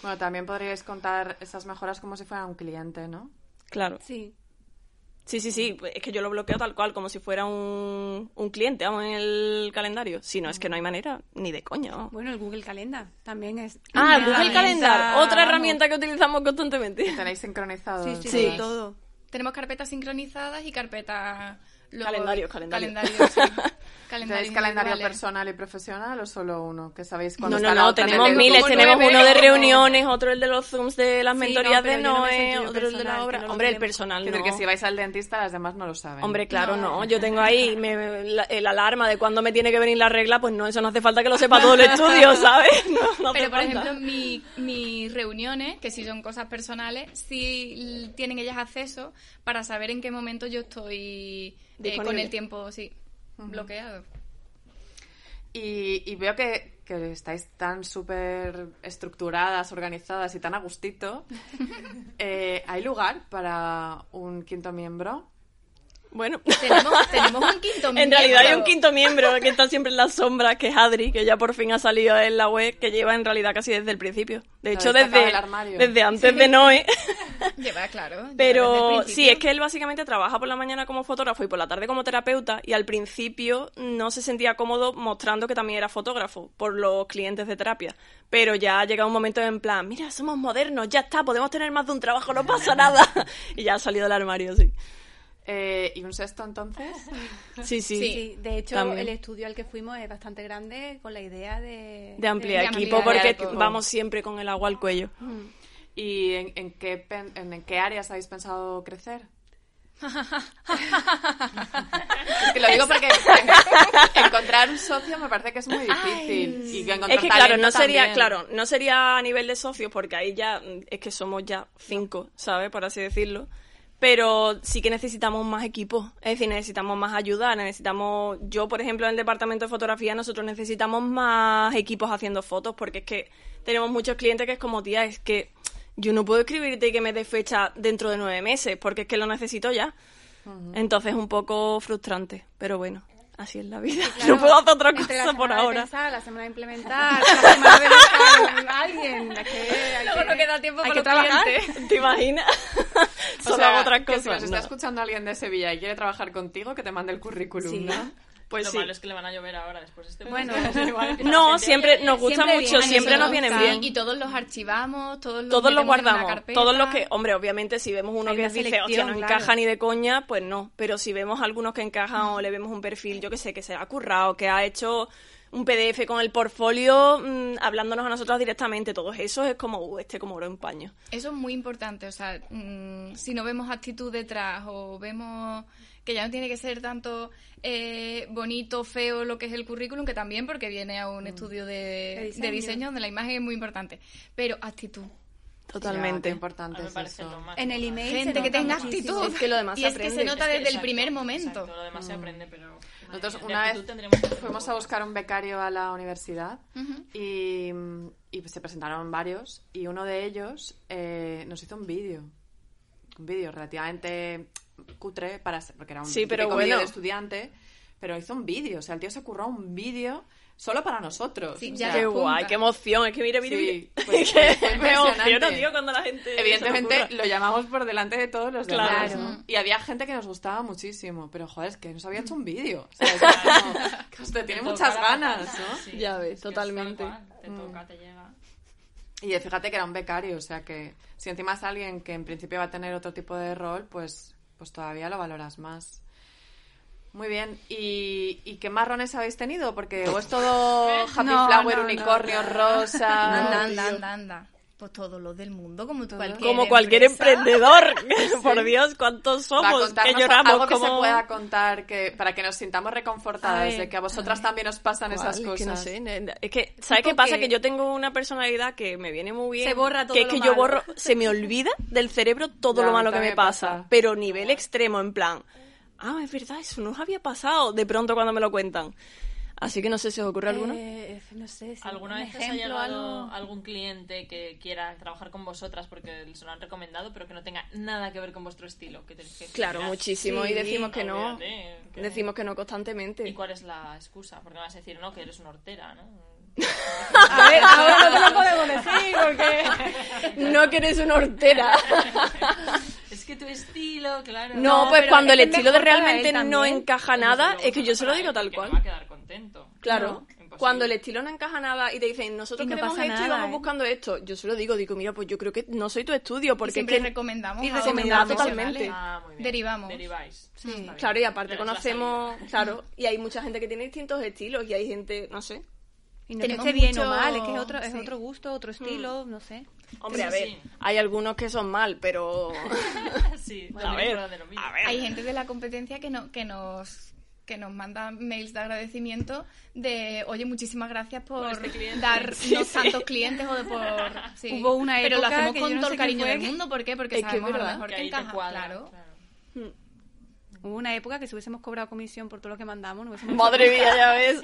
Bueno, también podríais contar esas mejoras como si fuera un cliente, ¿no? Claro. Sí. Sí, sí, sí. Es que yo lo bloqueo tal cual, como si fuera un, un cliente, vamos, en el calendario. Si no, es que no hay manera, ni de coña. vamos. Bueno, el Google Calendar también es... Ah, una Google Calendar, otra herramienta que utilizamos constantemente. Tenéis sincronizado. Sí, Sí. sí, todo. Tenemos carpetas sincronizadas y carpetas Luego, Calendario, calendario. Calendario, sí. ¿Tenéis Calendario calendario individuales. personal y profesional o solo uno? Que sabéis cuándo No, no, no, tenemos miles, tenemos nueve, uno de reuniones, otro el de los zooms de las Sí, mentorías no, de no Noé, otro el de la obra. no Hombre, el personal no. que si vais al dentista, las demás no lo saben. Hombre, claro, No. no. Yo tengo ahí me- la- el alarma de cuándo me tiene que venir la regla, pues no, eso no hace falta que lo sepa todo el estudio, ¿sabes? No, no hace Pero, por ejemplo, mi- mis reuniones, que si son cosas personales, sí tienen ellas acceso para saber en qué momento yo estoy eh, con el tiempo, sí, bloqueado. Y, y veo que, que estáis tan súper estructuradas, organizadas y tan a gustito. Eh, ¿Hay lugar para un quinto miembro? Bueno, Tenemos, tenemos un quinto en realidad hay un miembro. quinto miembro que está siempre en las sombras, que es Adri, que ya por fin ha salido en la web, que lleva en realidad casi desde el principio. De hecho, desde, armario. desde antes de Noé. Lleva, claro. lleva Pero el sí, es que él básicamente trabaja por la mañana como fotógrafo y por la tarde como terapeuta y al principio no se sentía cómodo mostrando que también era fotógrafo por los clientes de terapia. Pero ya ha llegado un momento en plan, mira, somos modernos, ya está, podemos tener más de un trabajo, no pasa nada. y ya ha salido del armario, sí. Eh, ¿Y un sexto entonces? Sí, sí. Sí, de hecho, También. el estudio al que fuimos es bastante grande con la idea de... De ampliar de equipo ampliar porque equipo. vamos siempre con el agua al cuello. ¿Y en, en qué, en, en qué áreas habéis pensado crecer? es que lo digo porque encontrar un socio me parece que es muy difícil. y que encontrar Es que claro, no sería, también. claro, no sería a nivel de socios porque ahí ya mm, es que somos ya cinco, ¿sabes? Por así decirlo. Pero sí que necesitamos más equipos, es decir, necesitamos más ayuda, necesitamos, yo por ejemplo en el departamento de fotografía nosotros necesitamos más equipos haciendo fotos porque es que tenemos muchos clientes que es como, tía, es que yo no puedo escribirte y que me dé fecha dentro de nueve meses porque es que lo necesito ya. Entonces es un poco frustrante, pero bueno, así es la vida. Claro, no puedo hacer otra entre la cosa por ahora. pensar, la semana de implementar, la semana de a alguien. Es que hay Luego que- no queda tiempo para trabajar. clientes. ¿Te imaginas? O Solo sea, hago otras que si cosas. nos está no. escuchando alguien de Sevilla y quiere trabajar contigo, que te mande el currículum, Sí. ¿no? Pues Lo sí. malo es que le van a llover ahora después de este Bueno. No, siempre nos gusta Siempre mucho, siempre nos vienen bien. Y todos los archivamos, todos los Todos los guardamos, carpeta. todos los que, hombre, obviamente si vemos uno Hay que dice, hostia, no claro. encaja ni de coña, pues no. Pero si vemos algunos que encajan o le vemos un perfil, yo que sé, que se ha currado, que ha hecho un PDF con el portfolio mm, hablándonos a nosotros directamente, todos esos es como, uh, este como oro en paño. Eso es muy importante, o sea, mm, si no vemos actitud detrás o vemos que ya no tiene que ser tanto eh, bonito, feo lo que es el currículum, que también porque viene a un estudio de, De de diseño. donde la imagen es muy importante, pero actitud. Totalmente. Ya, importante es eso. En el email Gente se que tenga muchísimo. actitud. Es que lo demás y se es que se aprende. nota Es que desde el primer momento. Exacto, lo demás se aprende, pero... Nosotros una vez fuimos a buscar un becario a la universidad y, y, pues, se presentaron varios y uno de ellos eh, nos hizo un vídeo. Un vídeo relativamente cutre para ser- porque era un Sí, pero bueno. de estudiante, pero hizo un vídeo, o sea, el tío se curró un vídeo solo para nosotros. Sí, o sea, Qué punta. guay, qué emoción. Es que mire, mire, Sí, mire. pues, que fue me impresionante. tío, cuando la gente. Evidentemente lo llamamos por delante de todos los demás. Claro. Y había gente que nos gustaba muchísimo, pero joder, es que nos había hecho un vídeo. O sea, es como que usted tiene Te muchas ganas, ¿no? sí. Ya ves, totalmente. Te toca, te llega. Y fíjate que era un becario, o sea que si encima es alguien que en principio va a tener otro tipo de rol, pues, pues todavía lo valoras más. Muy bien, ¿Y, ¿y qué marrones habéis tenido? Porque o es todo happy No, flower, no, unicornio, no, rosa... Anda, anda, anda, anda. Pues todo lo del mundo, como cualquier Como cualquier empresa. emprendedor. Por Dios, ¿cuántos somos? Que lloramos algo que como... se pueda contar que para que nos sintamos reconfortadas de que a vosotras también os pasan esas cosas. Es que no sé, ne- es que, ¿sabes qué pasa? que- que yo tengo una personalidad que me viene muy bien. Se borra todo Que es lo que yo malo. borro, se me olvida del cerebro todo Ya, lo malo que me pasa. pasa. Pero nivel extremo, en plan, ah, es verdad, eso no os había pasado de pronto cuando me lo cuentan. Así que no sé si os ocurre alguno. Eh, no sé, si ¿Alguna un vez os ha ejemplo, llegado algo? algún cliente que quiera trabajar con vosotras porque se lo han recomendado, pero que no tenga nada que ver con vuestro estilo? Que tenéis que Claro, mirar? muchísimo. y decimos que no. Olvídate, que- Decimos que no constantemente. ¿Y cuál es la excusa? Porque me vas a decir, no, que eres una hortera, ¿no? A ver, ahora no te lo podemos decir porque... No que eres una hortera. es que tu estilo, claro. No, No, pues cuando el estilo de realmente no encaja nada, es que yo se lo digo tal Que cual. No a contento. Claro. Cuando el estilo no encaja nada y te dicen, nosotros Y no queremos pasa esto y nada, vamos ¿eh? buscando esto, yo se lo digo, digo, mira, pues yo creo que no soy tu estudio, Y porque es siempre que recomendamos y a recomendamos totalmente. Ah, muy bien. Derivamos. Deriváis. Sí. Bien. Claro, y aparte Pero conocemos, claro, y hay mucha gente que tiene distintos estilos y hay gente, no sé. Y no que Tenemos bien o mal, es que es otro, es sí. otro gusto, otro estilo, no sé. Hombre, a ver, sí. hay algunos que son mal, pero... Sí, a también ver, fuera de lo mismo. a ver. Hay gente de la competencia que, no, que nos que nos manda mails de agradecimiento de oye muchísimas gracias por, este cliente". darnos Sí, sí. tantos clientes o de por sí. Hubo una pero lo época hacemos que con no todo el cariño del que- mundo ¿por qué? porque Es que es sabemos a lo mejor Que que, encaja cuadra, claro Hubo una época que si hubiésemos cobrado comisión por todo lo que mandamos, no hubiésemos Madre mía, ya ves.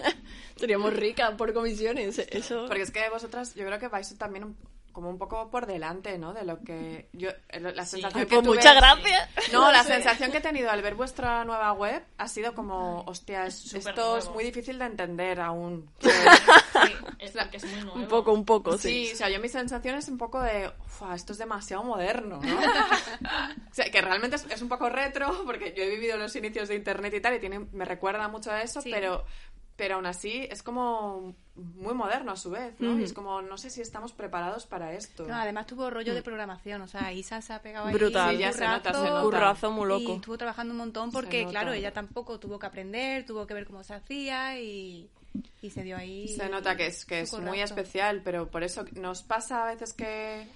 Seríamos ricas por comisiones, eso... Porque es que vosotras, yo creo que vais también un- como un poco por delante, ¿no? De lo que yo eh, la sensación que Pues tuve- muchas gracias. No, la sensación que he tenido al ver vuestra nueva web ha sido como, hostia, es- esto es nuevo. muy difícil de entender aún. Es porque es muy nuevo. Un poco, un poco, sí. Sí, o sea, yo mi sensación es un poco de, "Ufua, esto es demasiado moderno, ¿no? o sea, que realmente es, es un poco retro, porque yo he vivido los inicios de Internet y tal, y tiene, me recuerda mucho a eso, Sí. pero, pero aún así es como muy moderno a su vez, ¿no? Y es como, no sé si estamos preparados para esto. No, además tuvo rollo de programación, o sea, Isa se ha pegado ahí Brutal. Sí, ya se nota, se nota. Currazo muy loco. Y estuvo trabajando un montón porque, claro, ella tampoco tuvo que aprender, tuvo que ver cómo se hacía y, y se dio ahí. Se nota que es, que es muy especial, pero por eso nos pasa a veces que...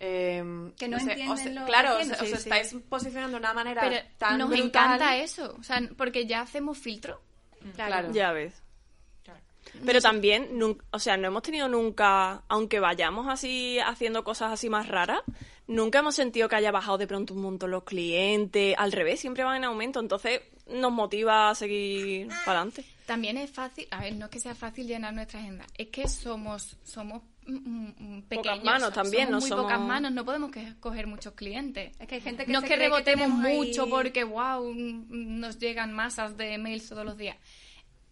eh, Que no sé, entienden os- lo que Claro, os, entienden, os sí, sí. estáis posicionando de una manera pero tan nos brutal. encanta eso o sea porque ya hacemos filtro Claro. Ya ves. Pero también, o sea, no hemos tenido nunca, aunque vayamos así haciendo cosas así más raras, nunca hemos sentido que haya bajado de pronto un montón los clientes. Al revés, siempre van en aumento. Entonces nos motiva a seguir para adelante. también es fácil a ver no es que sea fácil llenar nuestra agenda es que somos somos mm, mm, pequeños manos también, somos no muy somos- pocas manos no podemos que- coger muchos clientes Es que hay gente que no se es que cree rebotemos ahí- mucho porque wow nos llegan masas de mails todos los días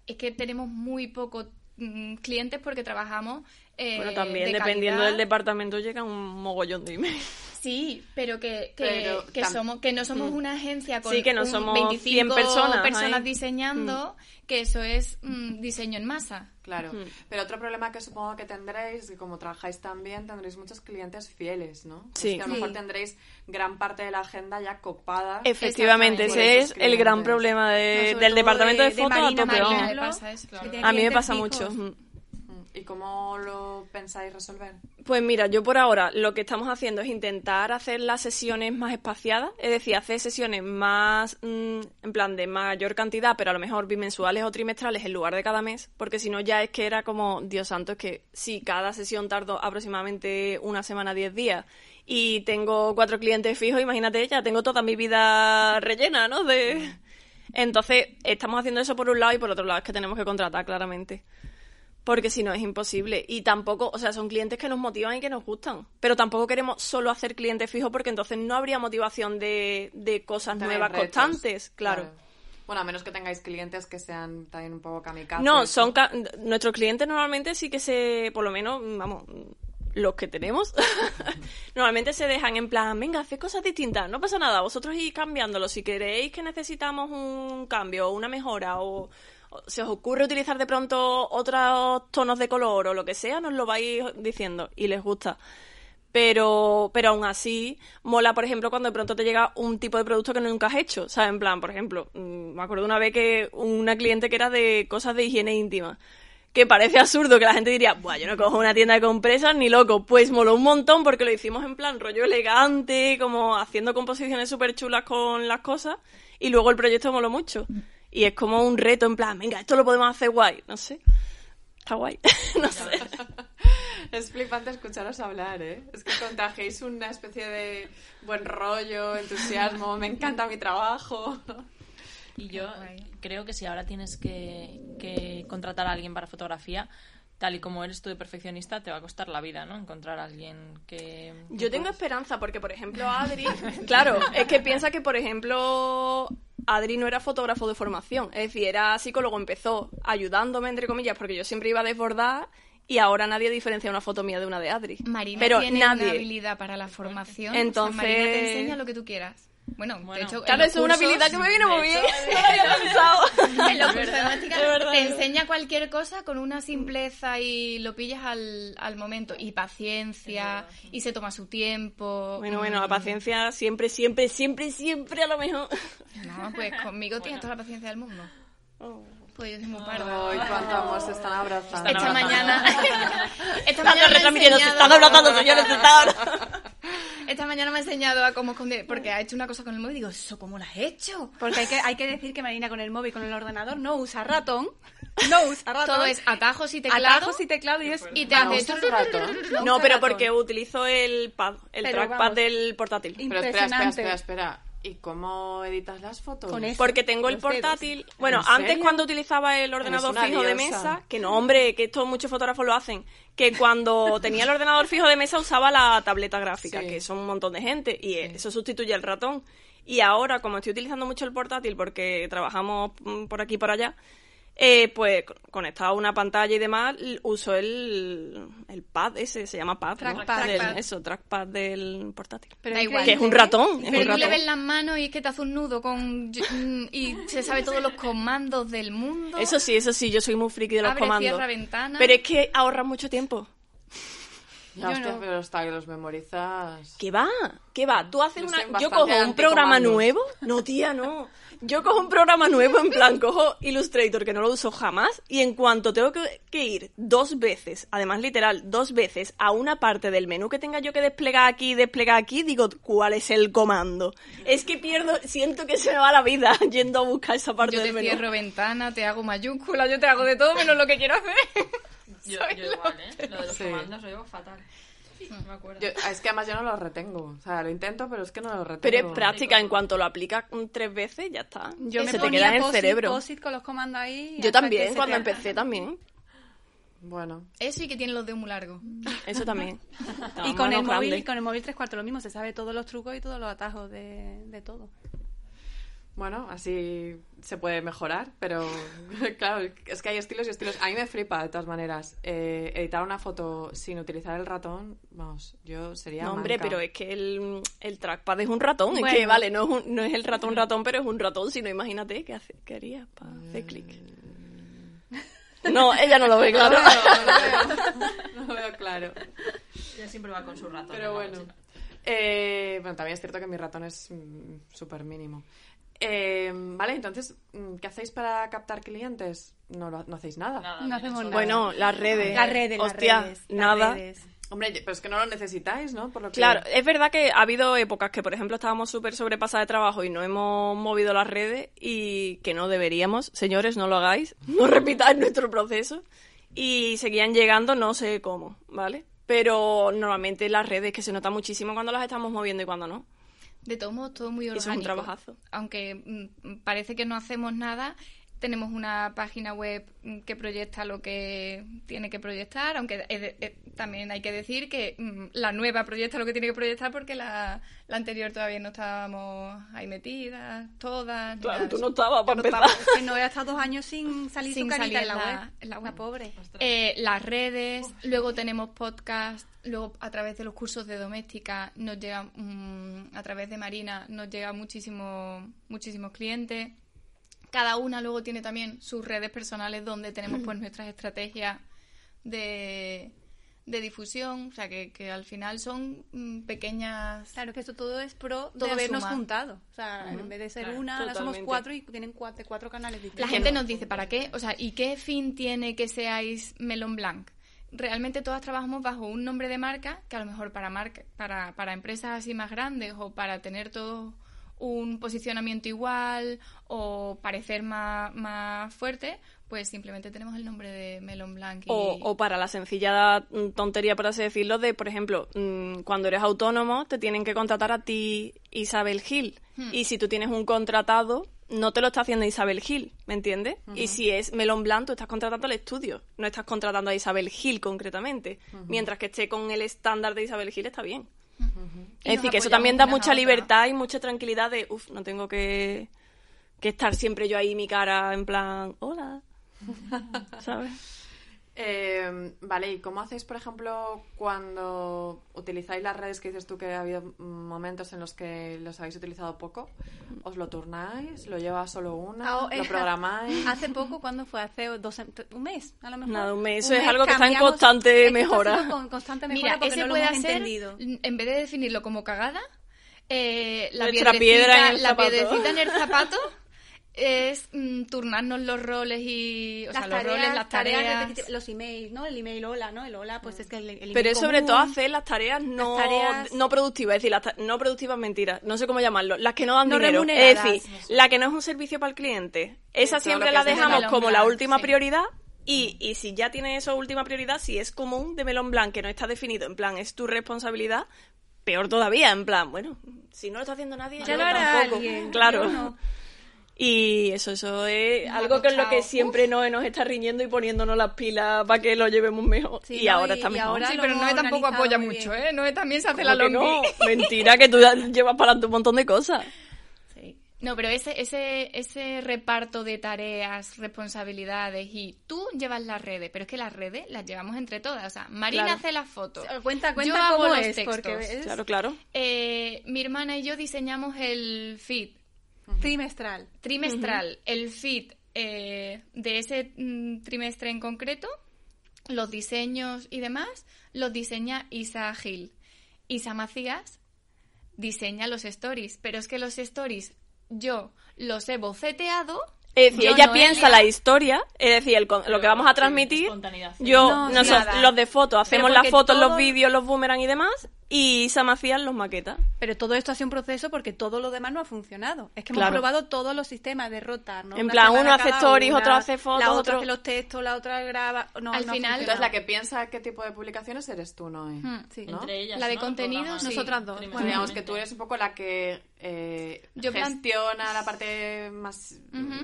es que tenemos muy pocos mm, clientes porque trabajamos eh, Bueno, también de dependiendo calidad. del departamento llega un mogollón de emails. Sí, pero que, que, Pero que tam- somos, que no somos una agencia con Sí, que no un somos 25 100 personas diseñando, que eso es mm, diseño en masa. Claro, pero otro problema que supongo que tendréis, que como trabajáis tan bien, tendréis muchos clientes fieles, ¿no? Sí. Es que a lo mejor Sí. tendréis gran parte de la agenda ya copada. Efectivamente, ese es el gran problema de- No, del departamento de, de- de foto a Marina, tope. Marina, pasa eso, claro. A mí me pasa fijos. mucho. Mm. Mm. ¿Y cómo lo pensáis resolver? Pues mira, yo por ahora lo que estamos haciendo es intentar hacer las sesiones más espaciadas, es decir, hacer sesiones más, mm, en plan, de mayor cantidad, pero a lo mejor bimensuales o trimestrales en lugar de cada mes, porque si no ya es que era como, Dios santo, es que si cada sesión tardo aproximadamente una semana, diez días, y tengo cuatro clientes fijos, imagínate, ya tengo toda mi vida rellena, ¿no? De... Entonces, estamos haciendo eso por un lado y por otro lado es que tenemos que contratar claramente. Porque si no es imposible. Y tampoco, o sea, son clientes que nos motivan y que nos gustan. Pero tampoco queremos solo hacer clientes fijos porque entonces no habría motivación de, de cosas nuevas retos. constantes, claro. Bueno, a menos que tengáis clientes que sean también un poco kamikazes. No, son ca- nuestros clientes normalmente sí que se, por lo menos, vamos, los que tenemos, normalmente se dejan en plan, venga, haced cosas distintas, no pasa nada, vosotros ir cambiándolo. Si queréis que necesitamos un cambio o una mejora o se os ocurre utilizar de pronto otros tonos de color o lo que sea, nos lo vais diciendo y les gusta. Pero, pero aún así, mola, por ejemplo, cuando de pronto te llega un tipo de producto que nunca has hecho. ¿Sabes? En plan, por ejemplo, mm, me acuerdo una vez que una cliente que era de cosas de higiene íntima. Que parece absurdo que la gente diría, Buah, yo no cojo una tienda de compresas ni loco. Pues moló un montón porque lo hicimos en plan rollo elegante, como haciendo composiciones súper chulas con las cosas. Y luego el proyecto moló mucho. Y es como un reto, en plan, venga, esto lo podemos hacer guay. No sé. Está guay. no sé. Es flipante escucharos hablar, ¿eh? Es que contagiéis una especie de buen rollo, entusiasmo, me encanta mi trabajo. Y yo creo que si ahora tienes que, que contratar a alguien para fotografía, tal y como eres tú de perfeccionista, te va a costar la vida, ¿no? Encontrar a alguien que... Yo tengo esperanza porque, por ejemplo, Adri... claro, es que piensa que, por ejemplo, Adri no era fotógrafo de formación. Es decir, era psicólogo, empezó ayudándome, entre comillas, porque yo siempre iba a desbordar y ahora nadie diferencia una foto mía de una de Adri. Marina Pero tiene nadie. una habilidad para la formación. o sea, Entonces- Marina te enseña lo que tú quieras. Bueno, Bueno, de hecho, Claro, eso es una habilidad que me viene muy bien. hecho, No lo había pensado. En los cursos de te enseña cualquier cosa con una simpleza y lo pillas al, al momento. Y paciencia, y se toma su tiempo. Bueno, bueno, la paciencia siempre, siempre, siempre, siempre a lo mejor. No, pues conmigo tienes toda la paciencia del mundo. Oh. Pues. Ay, cuánto amor se están abrazando. Esta mañana. esta mañana me ha retransmitiendo, se enseñado- están abrazando, señores, se están abrazando. Esta mañana me ha enseñado a cómo esconder. Porque ha hecho una cosa con el móvil y digo, ¿eso cómo lo has hecho? Porque hay que, hay que decir que Marina con el móvil, con el ordenador, no usa ratón. No usa ratón. Todo es atajos y teclado. atajos y teclado y es... y te hace. No, pero porque utilizo el pad, el Pero trackpad vamos. del portátil. Pero espera, espera, Impresionante. espera, espera. ¿Y cómo editas las fotos? Con eso. Porque tengo el dedos. portátil. Bueno, ¿En antes serio? cuando utilizaba el ordenador fijo de mesa, que no, hombre, que esto muchos fotógrafos lo hacen, que cuando tenía el ordenador fijo de mesa usaba la tableta gráfica, Sí. que son un montón de gente, y eso sustituye el ratón. Y ahora, como estoy utilizando mucho el portátil porque trabajamos mm, por aquí y por allá, eh, pues co- conectado a una pantalla y demás, uso el, el pad ese, se llama pad, ¿no? Trackpad. Del- Trackpad. eso, trackpad del portátil. Pero Da es igual. Que es un ratón, es Pero un tú le ratón. ves las manos y es que te hace un nudo con y se sabe todos los comandos del mundo. Eso sí, eso sí, yo soy muy friki de los Abre, comandos. cierra ventana. Pero es que ahorra mucho tiempo. Yo hostia, no. pero hasta que los memorizas... ¿Qué va? ¿Qué va? ¿Tú haces Yo una... Yo cojo un programa nuevo? No, tía, no. Yo cojo un programa nuevo, en plan, cojo Illustrator, que no lo uso jamás, y en cuanto tengo que, que ir dos veces, además literal, dos veces, a una parte del menú que tenga yo que desplegar aquí y desplegar aquí, digo, ¿cuál es el comando? Es que pierdo, siento que se me va la vida yendo a buscar esa parte yo te del menú. cierro ventana, te hago mayúscula, yo te hago de todo menos lo que quiero hacer. Yo, yo igual, ¿eh? Lo de los Sí. comandos lo llevo fatal. No me acuerdo. Yo- es que además yo no los retengo. O sea, lo intento, pero es que no los retengo. Pero es práctica, en cuanto lo aplicas tres veces, ya está. Yo me se te queda en el cerebro. con los comandos ahí. Yo también, cuando empecé también. Bueno. Eso y que tiene los dedos muy largos. Eso también. Y con el, móvil, con el móvil tres cuartos lo mismo, se sabe todos los trucos y todos los atajos de, de todo. Bueno, así se puede mejorar, pero claro, es que hay estilos y estilos. A mí me flipa, de todas maneras. Eh, editar una foto sin utilizar el ratón, vamos, yo sería No, hombre, manca. pero es que el, el trackpad es un ratón. Es que, vale, no es, un- no es el ratón ratón, pero es un ratón. Si no, imagínate qué, hace, qué haría para hacer clic. No, ella no lo ve, claro. No lo veo claro. Ella siempre va con su ratón. Pero bueno. Eh, bueno, también es cierto que mi ratón es mm, súper mínimo. Eh, vale, entonces, mm, ¿qué hacéis para captar clientes? No, lo- no hacéis nada. Nada, No hacemos nada. Bueno, las redes. Las redes, Hostia, las redes. las nada. redes. Hombre, pero es que no lo necesitáis, ¿no? Por lo que... Claro, es verdad que ha habido épocas que, por ejemplo, estábamos súper sobrepasadas de trabajo y no hemos movido las redes y que no deberíamos. Señores, no lo hagáis, no repitáis nuestro proceso. Y seguían llegando, no sé cómo, ¿vale? Pero normalmente las redes que se nota muchísimo cuando las estamos moviendo y cuando no. De todos modos, todo muy Eso es un orgánico. trabajazo. Aunque mm, parece que no hacemos nada, tenemos una página web mm, que proyecta lo que tiene que proyectar, aunque eh, también hay que decir que mm, la nueva proyecta lo que tiene que proyectar porque la, la anterior todavía no estábamos ahí metidas, todas. Claro, tú no estabas para no empezar. estaba. No he estado dos años sin salir Sin su carita salir en la, web. en la web. La pobre. Eh, las redes, luego tenemos podcast, luego a través de los cursos de doméstica nos llega, mm, a través de Marina nos llega muchísimo, muchísimos clientes. Cada una luego tiene también sus redes personales donde tenemos pues nuestras estrategias de, de difusión, o sea que, que al final son mm, pequeñas... Claro que esto todo es pro de Todo habernos suma. juntado. O sea, en vez de ser Claro, una, ahora somos totalmente. cuatro y tienen cuatro, cuatro canales La distintos. gente nos dice, ¿para qué? O sea, ¿y qué fin tiene que seáis Melon Blanc? Realmente todas trabajamos bajo un nombre de marca que a lo mejor para, marca, para, para empresas así más grandes o para tener todo un posicionamiento igual o parecer más, más fuerte, pues simplemente tenemos el nombre de Melon Blanc. Y... O, o para la sencilla tontería, por así decirlo, de, por ejemplo, mm, cuando eres autónomo, te tienen que contratar a ti Isabel Gil. Y si tú tienes un contratado, no te lo está haciendo Isabel Gil, ¿me entiendes? Y si es Melón Blanc, tú estás contratando al estudio, no estás contratando a Isabel Gil concretamente. Mientras que esté con el estándar de Isabel Gil, está bien. Es decir, que eso también da mucha libertad y mucha tranquilidad de, uff, no tengo que, que estar siempre yo ahí mi cara en plan, hola, ¿sabes? Eh, vale, ¿y cómo hacéis, por ejemplo, cuando utilizáis las redes que dices tú que ha habido momentos en los que los habéis utilizado poco? ¿Os lo turnáis? ¿Lo lleva solo una? Ah, ¿Lo eh, programáis? Hace poco, ¿cuándo fue? Hace dos, un mes, a lo mejor. Nada, un mes. Eso es algo que está en constante es mejora. con constante mejora Mira, porque ese no lo puede entendido. en vez de definirlo como cagada, eh, la, piedrecita, piedra en el la piedrecita en el zapato es mm, turnarnos los roles y... O sea, los roles, las tareas... repetitivas, los emails, ¿no? El email hola, ¿no? El hola, pues es que el, el email Pero es sobre todo hacer las tareas no, Las tareas- no productivas, es decir, las no productivas mentiras, no sé cómo llamarlo, las que no dan No dinero. Es decir, la que no es un servicio para el cliente. Esa siempre la de dejamos como la última sí. prioridad y, y si ya tiene eso última prioridad, si es común de melón blanc que no está definido, en plan, es tu responsabilidad, peor todavía, en plan, bueno, si no lo está haciendo nadie, Ya yo lo hará tampoco. alguien, Claro. yo no. Y eso, eso es algo que es lo que siempre nos, nos está riñendo y poniéndonos las pilas para que lo llevemos mejor. Sí, y no, ahora y- está y mejor. ahora Sí, pero Noé tampoco apoya mucho. ¿eh? Noé también se hace ¿Cómo la longi. no? Mentira, que tú llevas para adelante un montón de cosas. Sí. No, pero ese, ese, ese reparto de tareas, responsabilidades y tú llevas las redes, pero es que las redes las llevamos entre todas. O sea, Marina Claro. hace las fotos. Cuenta, Yo cuenta hago cómo los es, textos. porque es Claro, claro. Eh, mi hermana y yo diseñamos el feed trimestral. trimestral, el feed eh, de ese mm, trimestre en concreto, los diseños y demás, los diseña Isa Gil. Isa Macías diseña los stories, pero es que los stories yo los he boceteado. Es decir, yo, ella piensa la historia, es decir, el con- lo que vamos a transmitir. Yo, No, nosotros, nada. los de fotos, hacemos las fotos, todo- los vídeos, los boomerang y demás, y Isa Macías los maquetas. Pero todo esto ha sido un proceso porque todo lo demás no ha funcionado. Es que hemos Claro. probado todos los sistemas de rotar, ¿no? En Una plan, uno hace stories, una, otro hace fotos, la otra otro- hace los textos, la otra graba. No, Al no final-. Entonces, la que piensa qué tipo de publicaciones eres tú, sí. ¿no? Entre ellas, La de ¿no? contenido, Programas sí. Nosotras dos. Bueno, digamos que tú eres un poco la que eh, Yo plan- gestiona la parte más,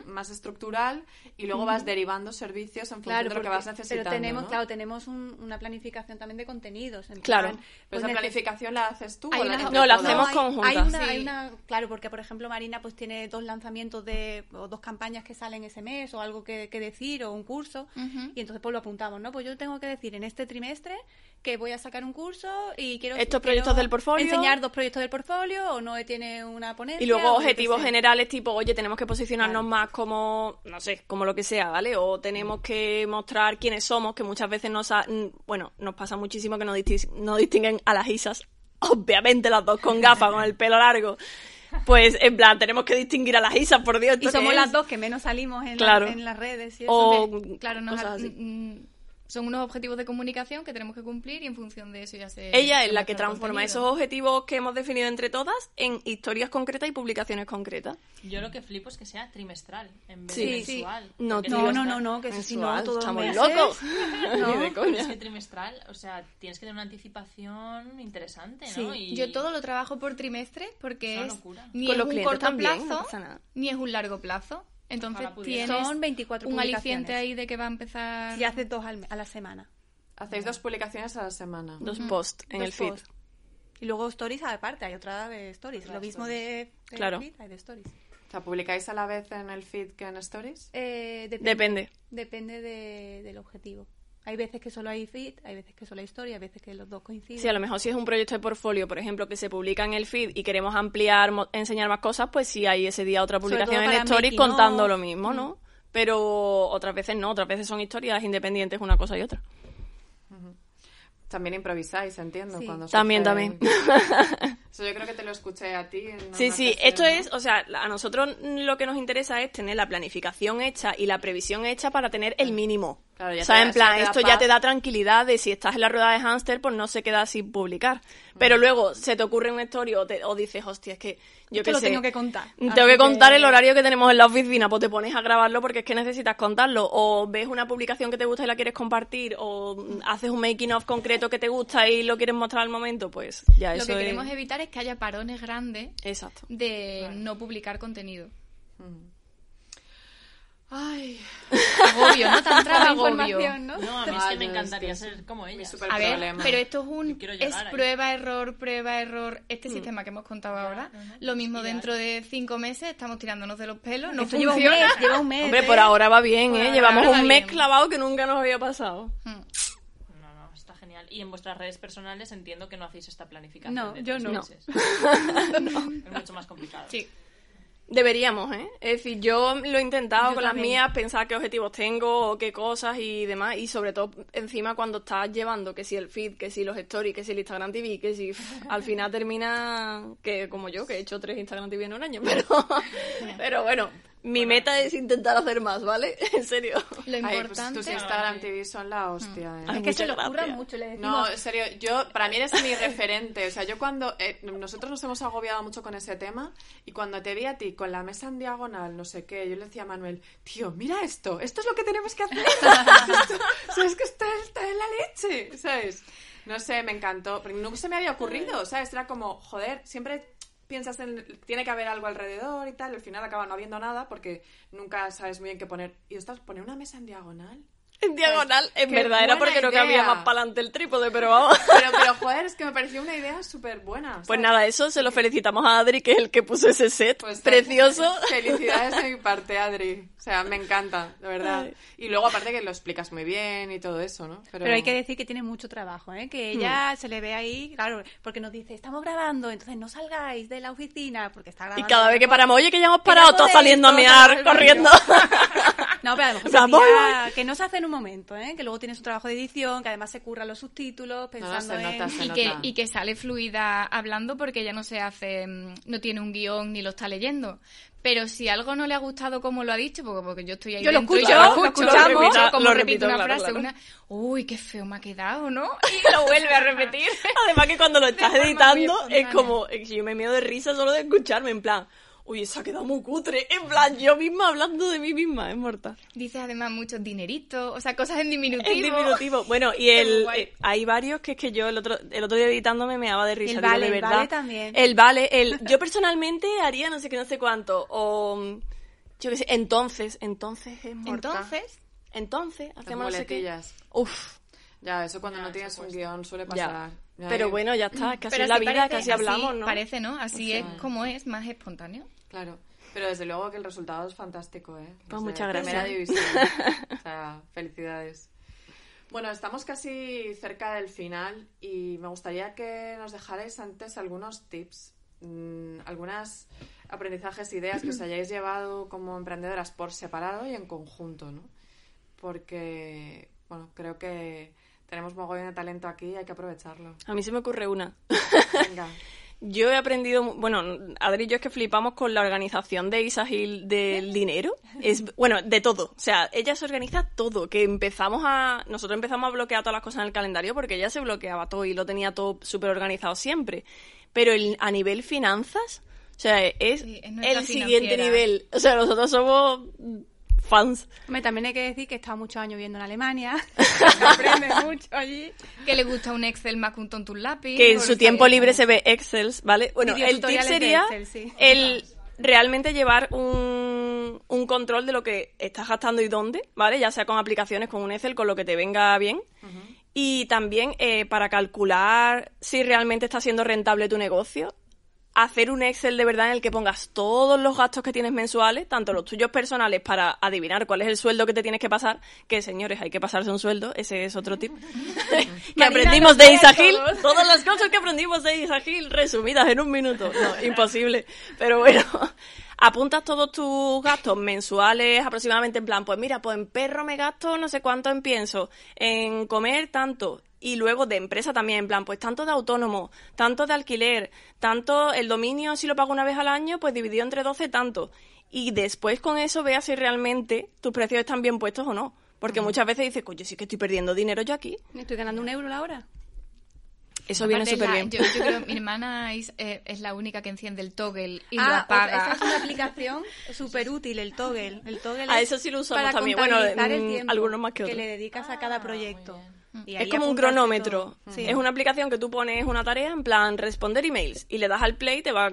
más estructural y luego vas derivando servicios en función Claro, de lo que vas necesitando. pero tenemos, ¿no? claro, tenemos un- una planificación también de contenidos. en Claro. plan, Pero pues planificación la haces tú Hay o la una- No, la hacemos conjunta. hay una, Sí. hay una- claro, porque por ejemplo Marina pues tiene dos lanzamientos de o dos campañas que salen ese mes o algo que, que decir o un curso y entonces pues lo apuntamos, ¿no? Pues yo tengo que decir en este trimestre que voy a sacar un curso y quiero Estos quiero proyectos del portfolio. enseñar dos proyectos del portfolio o no tiene una ponencia Y luego objetivos generales tipo, oye, tenemos que posicionarnos Claro. más como, no sé, como lo que sea, ¿vale? O tenemos que mostrar quiénes somos, que muchas veces nos, ha- mm, bueno, nos pasa muchísimo que no, no distinguen a las obviamente las dos con gafas, con el pelo largo. Pues, en plan, tenemos que distinguir a las isas, por Dios. y ¿esto somos las dos que menos salimos en, Claro. la- en las redes y eso. O Claro, nos cosas así. Son unos objetivos de comunicación que tenemos que cumplir y en función de eso ya se... Ella es la que transforma contenido. esos objetivos que hemos definido entre todas en historias concretas y publicaciones concretas. Yo lo que flipo es que sea trimestral en vez Sí, de sí. mensual. No, tío. no, no, trimestral- no, no, que eso sí, no, Mensual, todos estamos meses. locos. No. Ni de coña. Es que trimestral, o sea, tienes que tener una anticipación interesante, ¿no? Sí. Y Yo todo lo trabajo por trimestre porque Es ni Con es los un clientes corto también, no plazo nada. ni es un largo plazo. Entonces tienes Son 24 un aliciente ahí de que va a empezar... Y haces dos al a la semana. Hacéis dos publicaciones a la semana. Dos posts en Dos el feed. Y luego stories aparte, hay otra de stories. Lo mismo de, de Claro. feed, hay de stories. O sea, ¿publicáis a la vez en el feed que en Stories? Eh, Depende. Depende de- del objetivo. Hay veces que solo hay feed, hay veces que solo hay story, hay veces que los dos coinciden. Sí, a lo mejor si es un proyecto de portfolio, por ejemplo, que se publica en el feed y queremos ampliar, mo- enseñar más cosas, pues sí hay ese día otra publicación en Stories contando lo mismo, ¿no? Pero otras veces no, otras veces son historias independientes una cosa y otra. También improvisáis, entiendo. Sí. Cuando También, también. Eso yo creo que te lo escuché a ti. en Sí, una sí, ocasión, esto ¿no? es, o sea, a nosotros lo que nos interesa es tener la planificación hecha y la previsión hecha para tener el mínimo. Claro, ya o sea, te en plan, esto ya te da tranquilidad de si estás en la rueda de hámster, pues no se queda sin publicar. Pero luego se te ocurre un story o, te- o dices, hostia, es que yo qué lo sé. tengo que contar. Tengo que contar que- el horario que tenemos en la oficina, pues te pones a grabarlo porque es que necesitas contarlo. O ves una publicación que te gusta y la quieres compartir, o mm, haces un making of concreto que te gusta y lo quieres mostrar al momento, pues ya Lo eso que es- queremos evitar es que haya parones grandes Exacto. de no publicar contenido. Ay, Agobio, ¿no? Información, ¿no? No, a mí es que me encantaría es que ser como ella. A ver, problema. pero esto es un es ahí. prueba error, prueba error. Este sistema que hemos contado ahora, no, no, lo mismo es ideal. dentro de cinco meses estamos tirándonos de los pelos, no Esto lleva un funciona. mes, lleva un mes. Hombre, ¿eh? por ahora va bien, Por ¿eh? Llevamos va un mes bien. clavado que nunca nos había pasado. Mm. Genial. Y en vuestras redes personales entiendo que no hacéis esta planificación. No, de yo no. meses. Es mucho más complicado. Sí. Deberíamos, ¿eh? Es decir, yo lo he intentado Yo con también. las mías, pensar qué objetivos tengo, o qué cosas y demás. Y sobre todo, encima, cuando estás llevando que si el feed, que si los stories, que si el Instagram TV, que si al final termina que como yo, que he hecho tres Instagram TV en un año. Pero, pero bueno, mi meta es intentar hacer más, ¿vale? En serio. Lo Ay, pues importante tus Instagram TV son la hostia, ¿eh? Ay, Es que se lo curran mucho, le decimos. No, en serio, yo, para mí eres mi referente. O sea, yo cuando. eh, nosotros nos hemos agobiado mucho con ese tema. Y cuando te vi a ti con la mesa en diagonal, no sé qué, yo le decía a Manuel, tío, mira esto, esto es lo que tenemos que hacer. Esto- ¿Sabes que está, está en la leche? ¿Sabes? No sé, me encantó. Pero nunca se me había ocurrido, ¿sabes? Era como, joder, siempre piensas en. Tiene que haber algo alrededor y tal. Al final acaba no habiendo nada porque nunca sabes muy bien qué poner. Y estás, poner una mesa en diagonal. En diagonal, en Qué verdad era porque no cabía más para adelante el trípode, pero vamos. Pero, pero joder, es que me pareció una idea súper buena. Pues nada, eso se lo felicitamos a Adri, que es el que puso ese set Pues, precioso. Felicidades de mi parte, Adri. O sea, me encanta, de verdad. Ay. Y luego, aparte, que lo explicas muy bien y todo eso, ¿no? Pero hay que decir que tiene mucho trabajo, ¿eh? que ella se le ve ahí, claro, porque nos dice, estamos grabando, entonces no salgáis de la oficina porque está Y grabando. cada vez que paramos, oye, que ya hemos parado, todos saliendo a mear, corriendo. No, pero a lo mejor que no se hace en un momento, ¿eh? que luego tiene su trabajo de edición, que además se curran los subtítulos, pensando se nota, en... se Y que, y que sale fluida hablando porque ella no se hace, mm, no tiene un guion ni lo está leyendo. Pero si algo no le ha gustado como lo ha dicho, porque, porque yo estoy ahí Yo lo dentro y escucho, yo lo escucho, escuchamos. lo escucho, como Lo repite repito, una claro, frase, claro. una, uy, qué feo me ha quedado, ¿no? Y lo vuelve a repetir. Además que cuando lo estás editando es como, yo me meo de risa solo de escucharme, en plan, uy, eso ha quedado muy cutre, en plan, yo misma hablando de mí misma, es mortal. Dice además muchos dineritos, o sea, cosas en diminutivo. En diminutivo. Bueno, y el, eh, hay varios que es que yo el otro, el otro día editándome me daba de risa. El digo, vale, de el verdad. vale también. El vale, el, yo personalmente haría no sé qué, no sé cuánto, o, yo qué sé, entonces, entonces es mortal. Entonces, entonces, Las hacemos no sé qué. Uf, Ya, eso cuando no tienes un guion suele pasar. Ya, Pero ya. bueno, ya está, es que así es la vida, parece- así hablamos, ¿no? Parece, ¿no? Así O es sea- como es, más espontáneo. Claro. Pero desde luego que el resultado es fantástico, ¿eh? Pues Desde muchas Primera gracias. división. O sea, felicidades. Bueno, estamos casi cerca del final y me gustaría que nos dejarais antes algunos tips, mm, algunas aprendizajes, ideas que os hayáis llevado como emprendedoras por separado y en conjunto, ¿no? Porque, bueno, creo que tenemos mogollón de talento aquí y hay que aprovecharlo. A mí se me ocurre una. Venga. Yo he aprendido, bueno, Adri y yo es que flipamos con la organización de Isa Gil del dinero. Es, bueno, de todo. O sea, ella se organiza todo. Que empezamos a, nosotros empezamos a bloquear todas las cosas en el calendario porque ella se bloqueaba todo y lo tenía todo súper organizado siempre. Pero el- a nivel finanzas, o sea, es Sí, es nuestra el siguiente financiera. nivel. O sea, nosotros somos fans. Hombre, también hay que decir que he estado muchos años viviendo en Alemania, se aprende mucho allí. Que le gusta un Excel más que un tonto un lápiz. que en su tiempo libre se ve Excel, ¿vale? Bueno, el tip sería Excel, sí. el realmente llevar un, un control de lo que estás gastando y dónde, ¿vale? Ya sea con aplicaciones, con un Excel, con lo que te venga bien. Y también eh, para calcular si realmente está siendo rentable tu negocio, hacer un Excel de verdad en el que pongas todos los gastos que tienes mensuales, tanto los tuyos personales para adivinar cuál es el sueldo que te tienes que pasar, que señores, hay que pasarse un sueldo, ese es otro tip, que aprendimos de trae Isa Gil, todos. todas las cosas que aprendimos de Isa Gil resumidas en un minuto, no, imposible, pero bueno, apuntas todos tus gastos mensuales aproximadamente en plan, pues mira, pues en perro me gasto no sé cuánto en pienso, en comer tanto, y luego de empresa también, en plan, pues tanto de autónomo, tanto de alquiler, tanto el dominio, si lo pago una vez al año, pues dividido entre 12, tanto. Y después con eso veas si realmente tus precios están bien puestos o no. Porque muchas veces dices, coño, sí que estoy perdiendo dinero yo aquí. Estoy ganando un euro la hora. Eso viene súper bien. Yo, yo creo mi hermana es, eh, es la única que enciende el toggle y lo Ah, otra- apaga. esa es una aplicación súper útil, el Toggle. El Toggle Ah, es eso sí lo usamos para también. Bueno, mm, algunos más que otros. le dedicas a cada proyecto. Y Es como un cronómetro. Sí. Es una aplicación que tú pones una tarea en plan responder emails y le das al play te va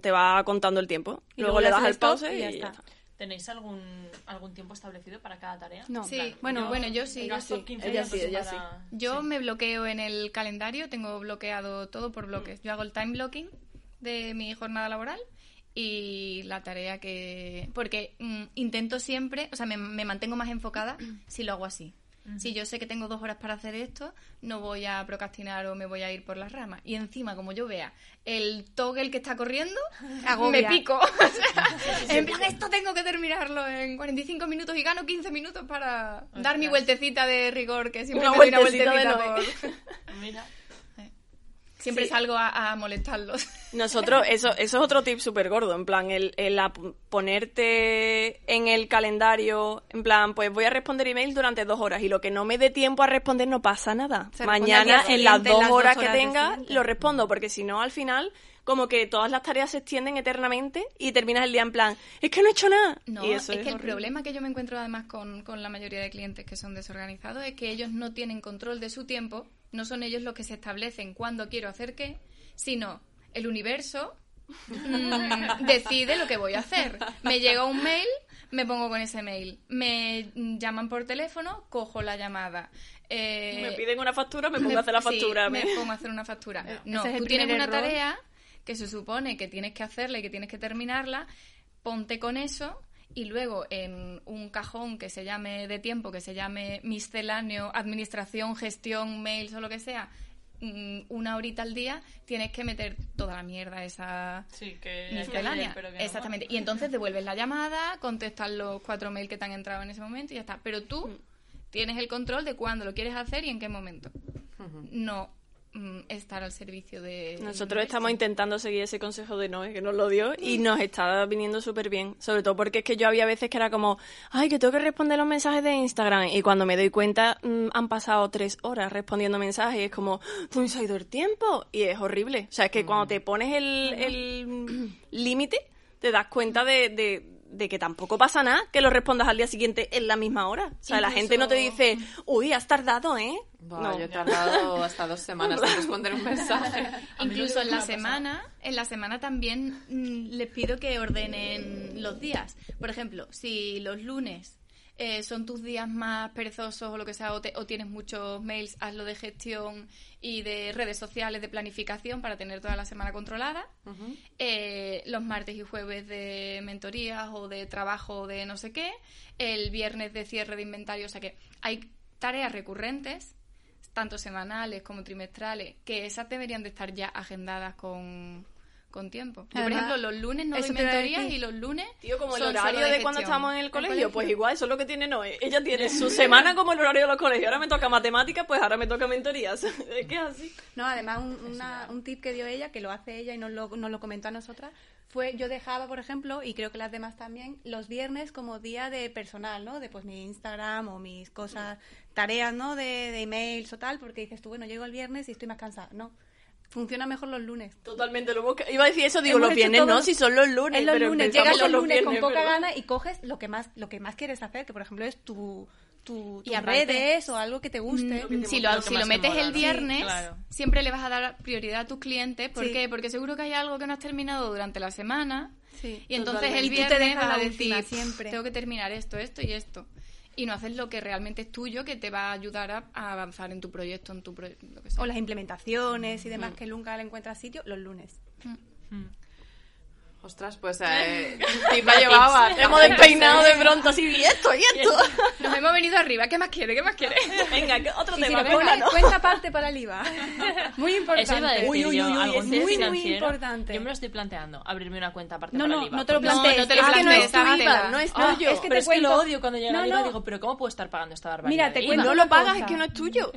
te va contando el tiempo. Y luego, luego le das al pause y y ya ya está. ¿Tenéis algún, algún tiempo establecido para cada tarea? No. Sí, bueno, bueno, yo sí. Gasto sí, 15 ella días sí, ella para- Yo me bloqueo en el calendario, tengo bloqueado todo por bloques. Yo hago el time blocking de mi jornada laboral y la tarea que... Porque mm, intento siempre, o sea, me, me mantengo más enfocada si lo hago así. Si yo sé que tengo dos horas para hacer esto, no voy a procrastinar o me voy a ir por las ramas. Y encima, como yo vea el toggle que está corriendo, Agobia. me pico. O sea, en plan, esto tengo que terminarlo en 45 minutos y gano 15 minutos para dar mi vueltecita de rigor, que siempre Una me doy una vueltecita de. Mira, Siempre Sí. salgo a, a molestarlos. Nosotros, eso, eso es otro tip súper gordo, en plan, el, el ponerte en el calendario, en plan, pues voy a responder email durante dos horas y lo que no me dé tiempo a responder no pasa nada. Se Mañana, en las dos las dos horas que horas tenga, lo respondo, porque si no, al final, como que todas las tareas se extienden eternamente y terminas el día en plan, es que no he hecho nada. No, Y es, que el problema que yo me encuentro además con, con la mayoría de clientes que son desorganizados es que ellos no tienen control de su tiempo, no son ellos los que se establecen cuándo quiero hacer qué, sino el universo mm, decide lo que voy a hacer. Me llega un mail, me pongo con ese mail. Me llaman por teléfono, cojo la llamada. Eh, Me piden una factura, me pongo a hacer la factura. me me- pongo a hacer una factura. No, es el tú tienes una error. tarea que se supone que tienes que hacerla y que tienes que terminarla, ponte con eso y luego en un cajón que se llame de tiempo, que se llame misceláneo, administración, gestión, mails o lo que sea, mm, una horita al día, tienes que meter toda la mierda esa sí, que miscelánea. no Exactamente. Y entonces devuelves la llamada, contestas los cuatro mails que te han entrado en ese momento y ya está. Pero tú Mm. tienes el control de cuándo lo quieres hacer y en qué momento. No estar al servicio de... Nosotros estamos intentando seguir ese consejo de Noé, que nos lo dio, y nos está viniendo súper bien. Sobre todo porque es que yo había veces que era como, ay, que tengo que responder los mensajes de Instagram. Y cuando me doy cuenta, mm, han pasado tres horas respondiendo mensajes. Y es como, ¿tú se ha ido el tiempo? Y es horrible. O sea, es que cuando te pones el el límite, te das cuenta de, de- de que tampoco pasa nada que lo respondas al día siguiente en la misma hora. O sea, la gente no te dice, uy, has tardado, ¿eh? No. yo he tardado hasta dos semanas en responder un mensaje. Incluso en la pasado. semana, en la semana también mm, les pido que ordenen los días. Por ejemplo, si los lunes eh, son tus días más perezosos o lo que sea, o, te- o tienes muchos mails, hazlo de gestión y de redes sociales, de planificación para tener toda la semana controlada. Eh, los martes y jueves de mentorías o de trabajo de no sé qué. El viernes de cierre de inventario. O sea que hay tareas recurrentes tanto semanales como trimestrales, que esas deberían de estar ya agendadas con, con tiempo. Yo, por ejemplo, los lunes no eso mentorías y los lunes Tío, como el son horario de, cuando estábamos en el colegio, colegio? pues igual, eso es lo que tiene Noé. Ella tiene su semana como el horario de los colegios. Ahora me toca matemáticas, pues ahora me toca mentorías. es que es así. No, además un, una- un tip que dio ella, que lo hace ella y nos lo, nos lo comentó a nosotras, fue yo dejaba, por ejemplo, y creo que las demás también, los viernes como día de personal, ¿no? De pues mi Instagram o mis cosas, tareas, ¿no? De, de emails o tal, porque dices tú, bueno, llego el viernes y estoy más cansada. No, funciona mejor los lunes. Totalmente lo hemos... Iba a decir eso, digo, Hemos los viernes todo- no, si son los lunes. Es los pero lunes, llegas los lunes con poca gana y coges lo que más lo que más quieres hacer, que por ejemplo es tu, tu, Y tus aparte- redes o algo que te guste. Mm, si lo si lo te metes mola, el ¿no? viernes, Sí, claro. siempre le vas a dar prioridad a tus clientes. ¿Por Sí. qué? Porque seguro que hay algo que no has terminado durante la semana. Sí, y entonces totalmente. el Y tú te viernes dejas vas a decir, siempre. tengo que terminar esto, esto y esto. Y no haces lo que realmente es tuyo, que te va a ayudar a, a avanzar en tu proyecto, en tu pro- lo que sea. O las implementaciones y demás que nunca le encuentras sitio, los lunes. Ostras, pues eh, tipa llevaba. Hemos despeinado de pronto así, y esto, y esto. Nos hemos venido arriba. ¿Qué más quiere? ¿Qué más quiere? Venga, ¿qué otro Y si tema, pones venga, ¿no? cuenta aparte para el IVA. Muy importante. Eso iba a decir Uy, uy, yo, uy, algún es tip muy, muy importante. Yo me lo estoy planteando, abrirme una cuenta aparte No, para no, el IVA. no te lo plantees. no te lo Es que no plantees, es tu. IVA, no es Ah, tuyo. es que pero te es que lo cuento- odio cuando llega No, el IVA no. digo, pero ¿cómo puedo estar pagando esta barbaridad? Mira, te cuento No lo pagas, es que no es tuyo.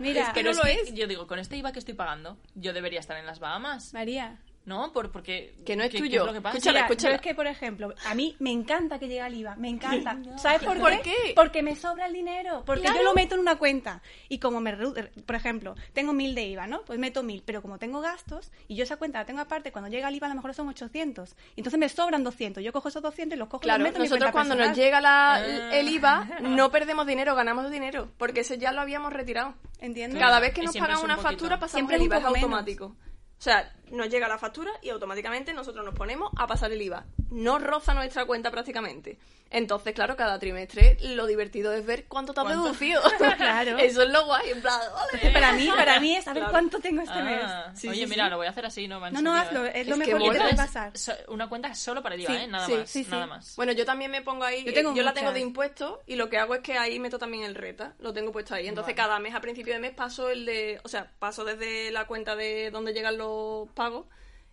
Mira, Pero no es lo que es. yo digo, con este IVA que estoy pagando, yo debería estar en las Bahamas. María. ¿No? Por, porque... Que no es ¿qué- tuyo. ¿qué es lo que pasa? Escúchala, Mira, escúchala. yo es que, por ejemplo, a mí me encanta que llegue el IVA, me encanta. ¿Sabes por, ¿Por qué? qué? Porque me sobra el dinero, porque yo lo meto en una cuenta. Y como me, redu- por ejemplo, tengo mil de IVA, ¿no? Pues meto mil, pero como tengo gastos, y yo esa cuenta la tengo aparte, cuando llega el IVA a lo mejor son 800. Entonces me sobran 200. Yo cojo esos 200 y los cojo y Claro, los meto en mi nosotros cuenta cuando nos llega la- el IVA no perdemos dinero, ganamos dinero, porque ese ya lo habíamos retirado. ¿Entiendes? Cada vez que Y nos pagan un una poquito. factura pasamos Siempre el IVA, es menos. automático. O sea, nos llega la factura y automáticamente nosotros nos ponemos a pasar el IVA. No roza nuestra cuenta prácticamente. Entonces, claro, cada trimestre lo divertido es ver cuánto te has. Claro. Eso es lo guay, en plan, ole. Para mí, para mí es saber Claro. cuánto tengo este mes. Ah, Sí, oye, sí, mira, sí. lo voy a hacer así, no va en No, no, hazlo, es lo Es que mejor que te bueno, puede pasar. una cuenta solo para el IVA, Sí, ¿eh? Nada sí, más, sí, sí. nada más. Bueno, yo también me pongo ahí, Yo tengo yo la tengo de impuestos y lo que hago es que ahí meto también el reta, lo tengo puesto ahí. Entonces cada mes a principio de mes paso el de, o sea, paso desde la cuenta de donde llegan los pagos,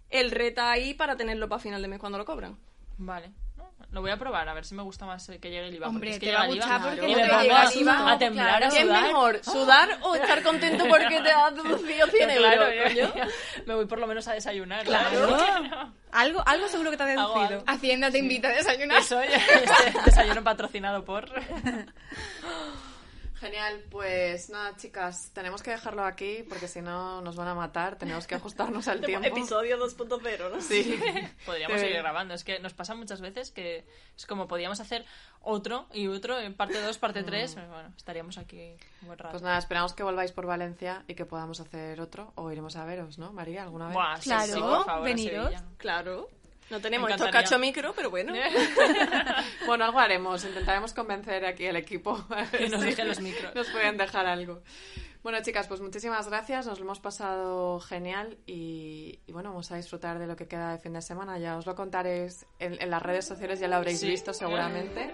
el reta ahí para tenerlo para final de mes cuando lo cobran. Vale. Lo voy a probar, a ver si me gusta más que llegue el IVA. Hombre, porque es que te va a gustar porque y no me te llega a, el IVA, a temblar, a ¿Qué es sudar. mejor, sudar o estar contento porque te has deducido 100 Claro, euros, me voy por lo menos a desayunar. Claro. Algo, algo seguro que te ha deducido. Hacienda te invita a desayunar. Eso, ya, desayuno patrocinado por... Genial, pues nada, chicas, tenemos que dejarlo aquí porque si no nos van a matar, tenemos que ajustarnos al tiempo. Episodio 2.0, ¿no? Sí. Podríamos Sí. seguir grabando. Es que nos pasa muchas veces que es como podíamos hacer otro y otro, en parte 2, parte 3. Bueno, estaríamos aquí un buen rato. Pues nada, esperamos que volváis por Valencia y que podamos hacer otro o iremos a veros, ¿no, María? ¿Alguna vez? Buah, sí, Claro, sí, por favor, a veniros. Claro. No tenemos estos cacho micro, pero bueno. Bueno, algo haremos. Intentaremos convencer aquí al equipo. Que nos dejen los micros. Nos pueden dejar algo. Bueno, chicas, pues muchísimas gracias. Nos lo hemos pasado genial y, y bueno, vamos a disfrutar de lo que queda de fin de semana. Ya os lo contaréis en, en las redes sociales, ya lo habréis Sí. visto seguramente,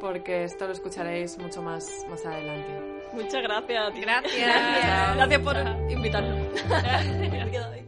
porque esto lo escucharéis mucho más, más adelante. Muchas gracias ti. Gracias. Gracias por invitarnos.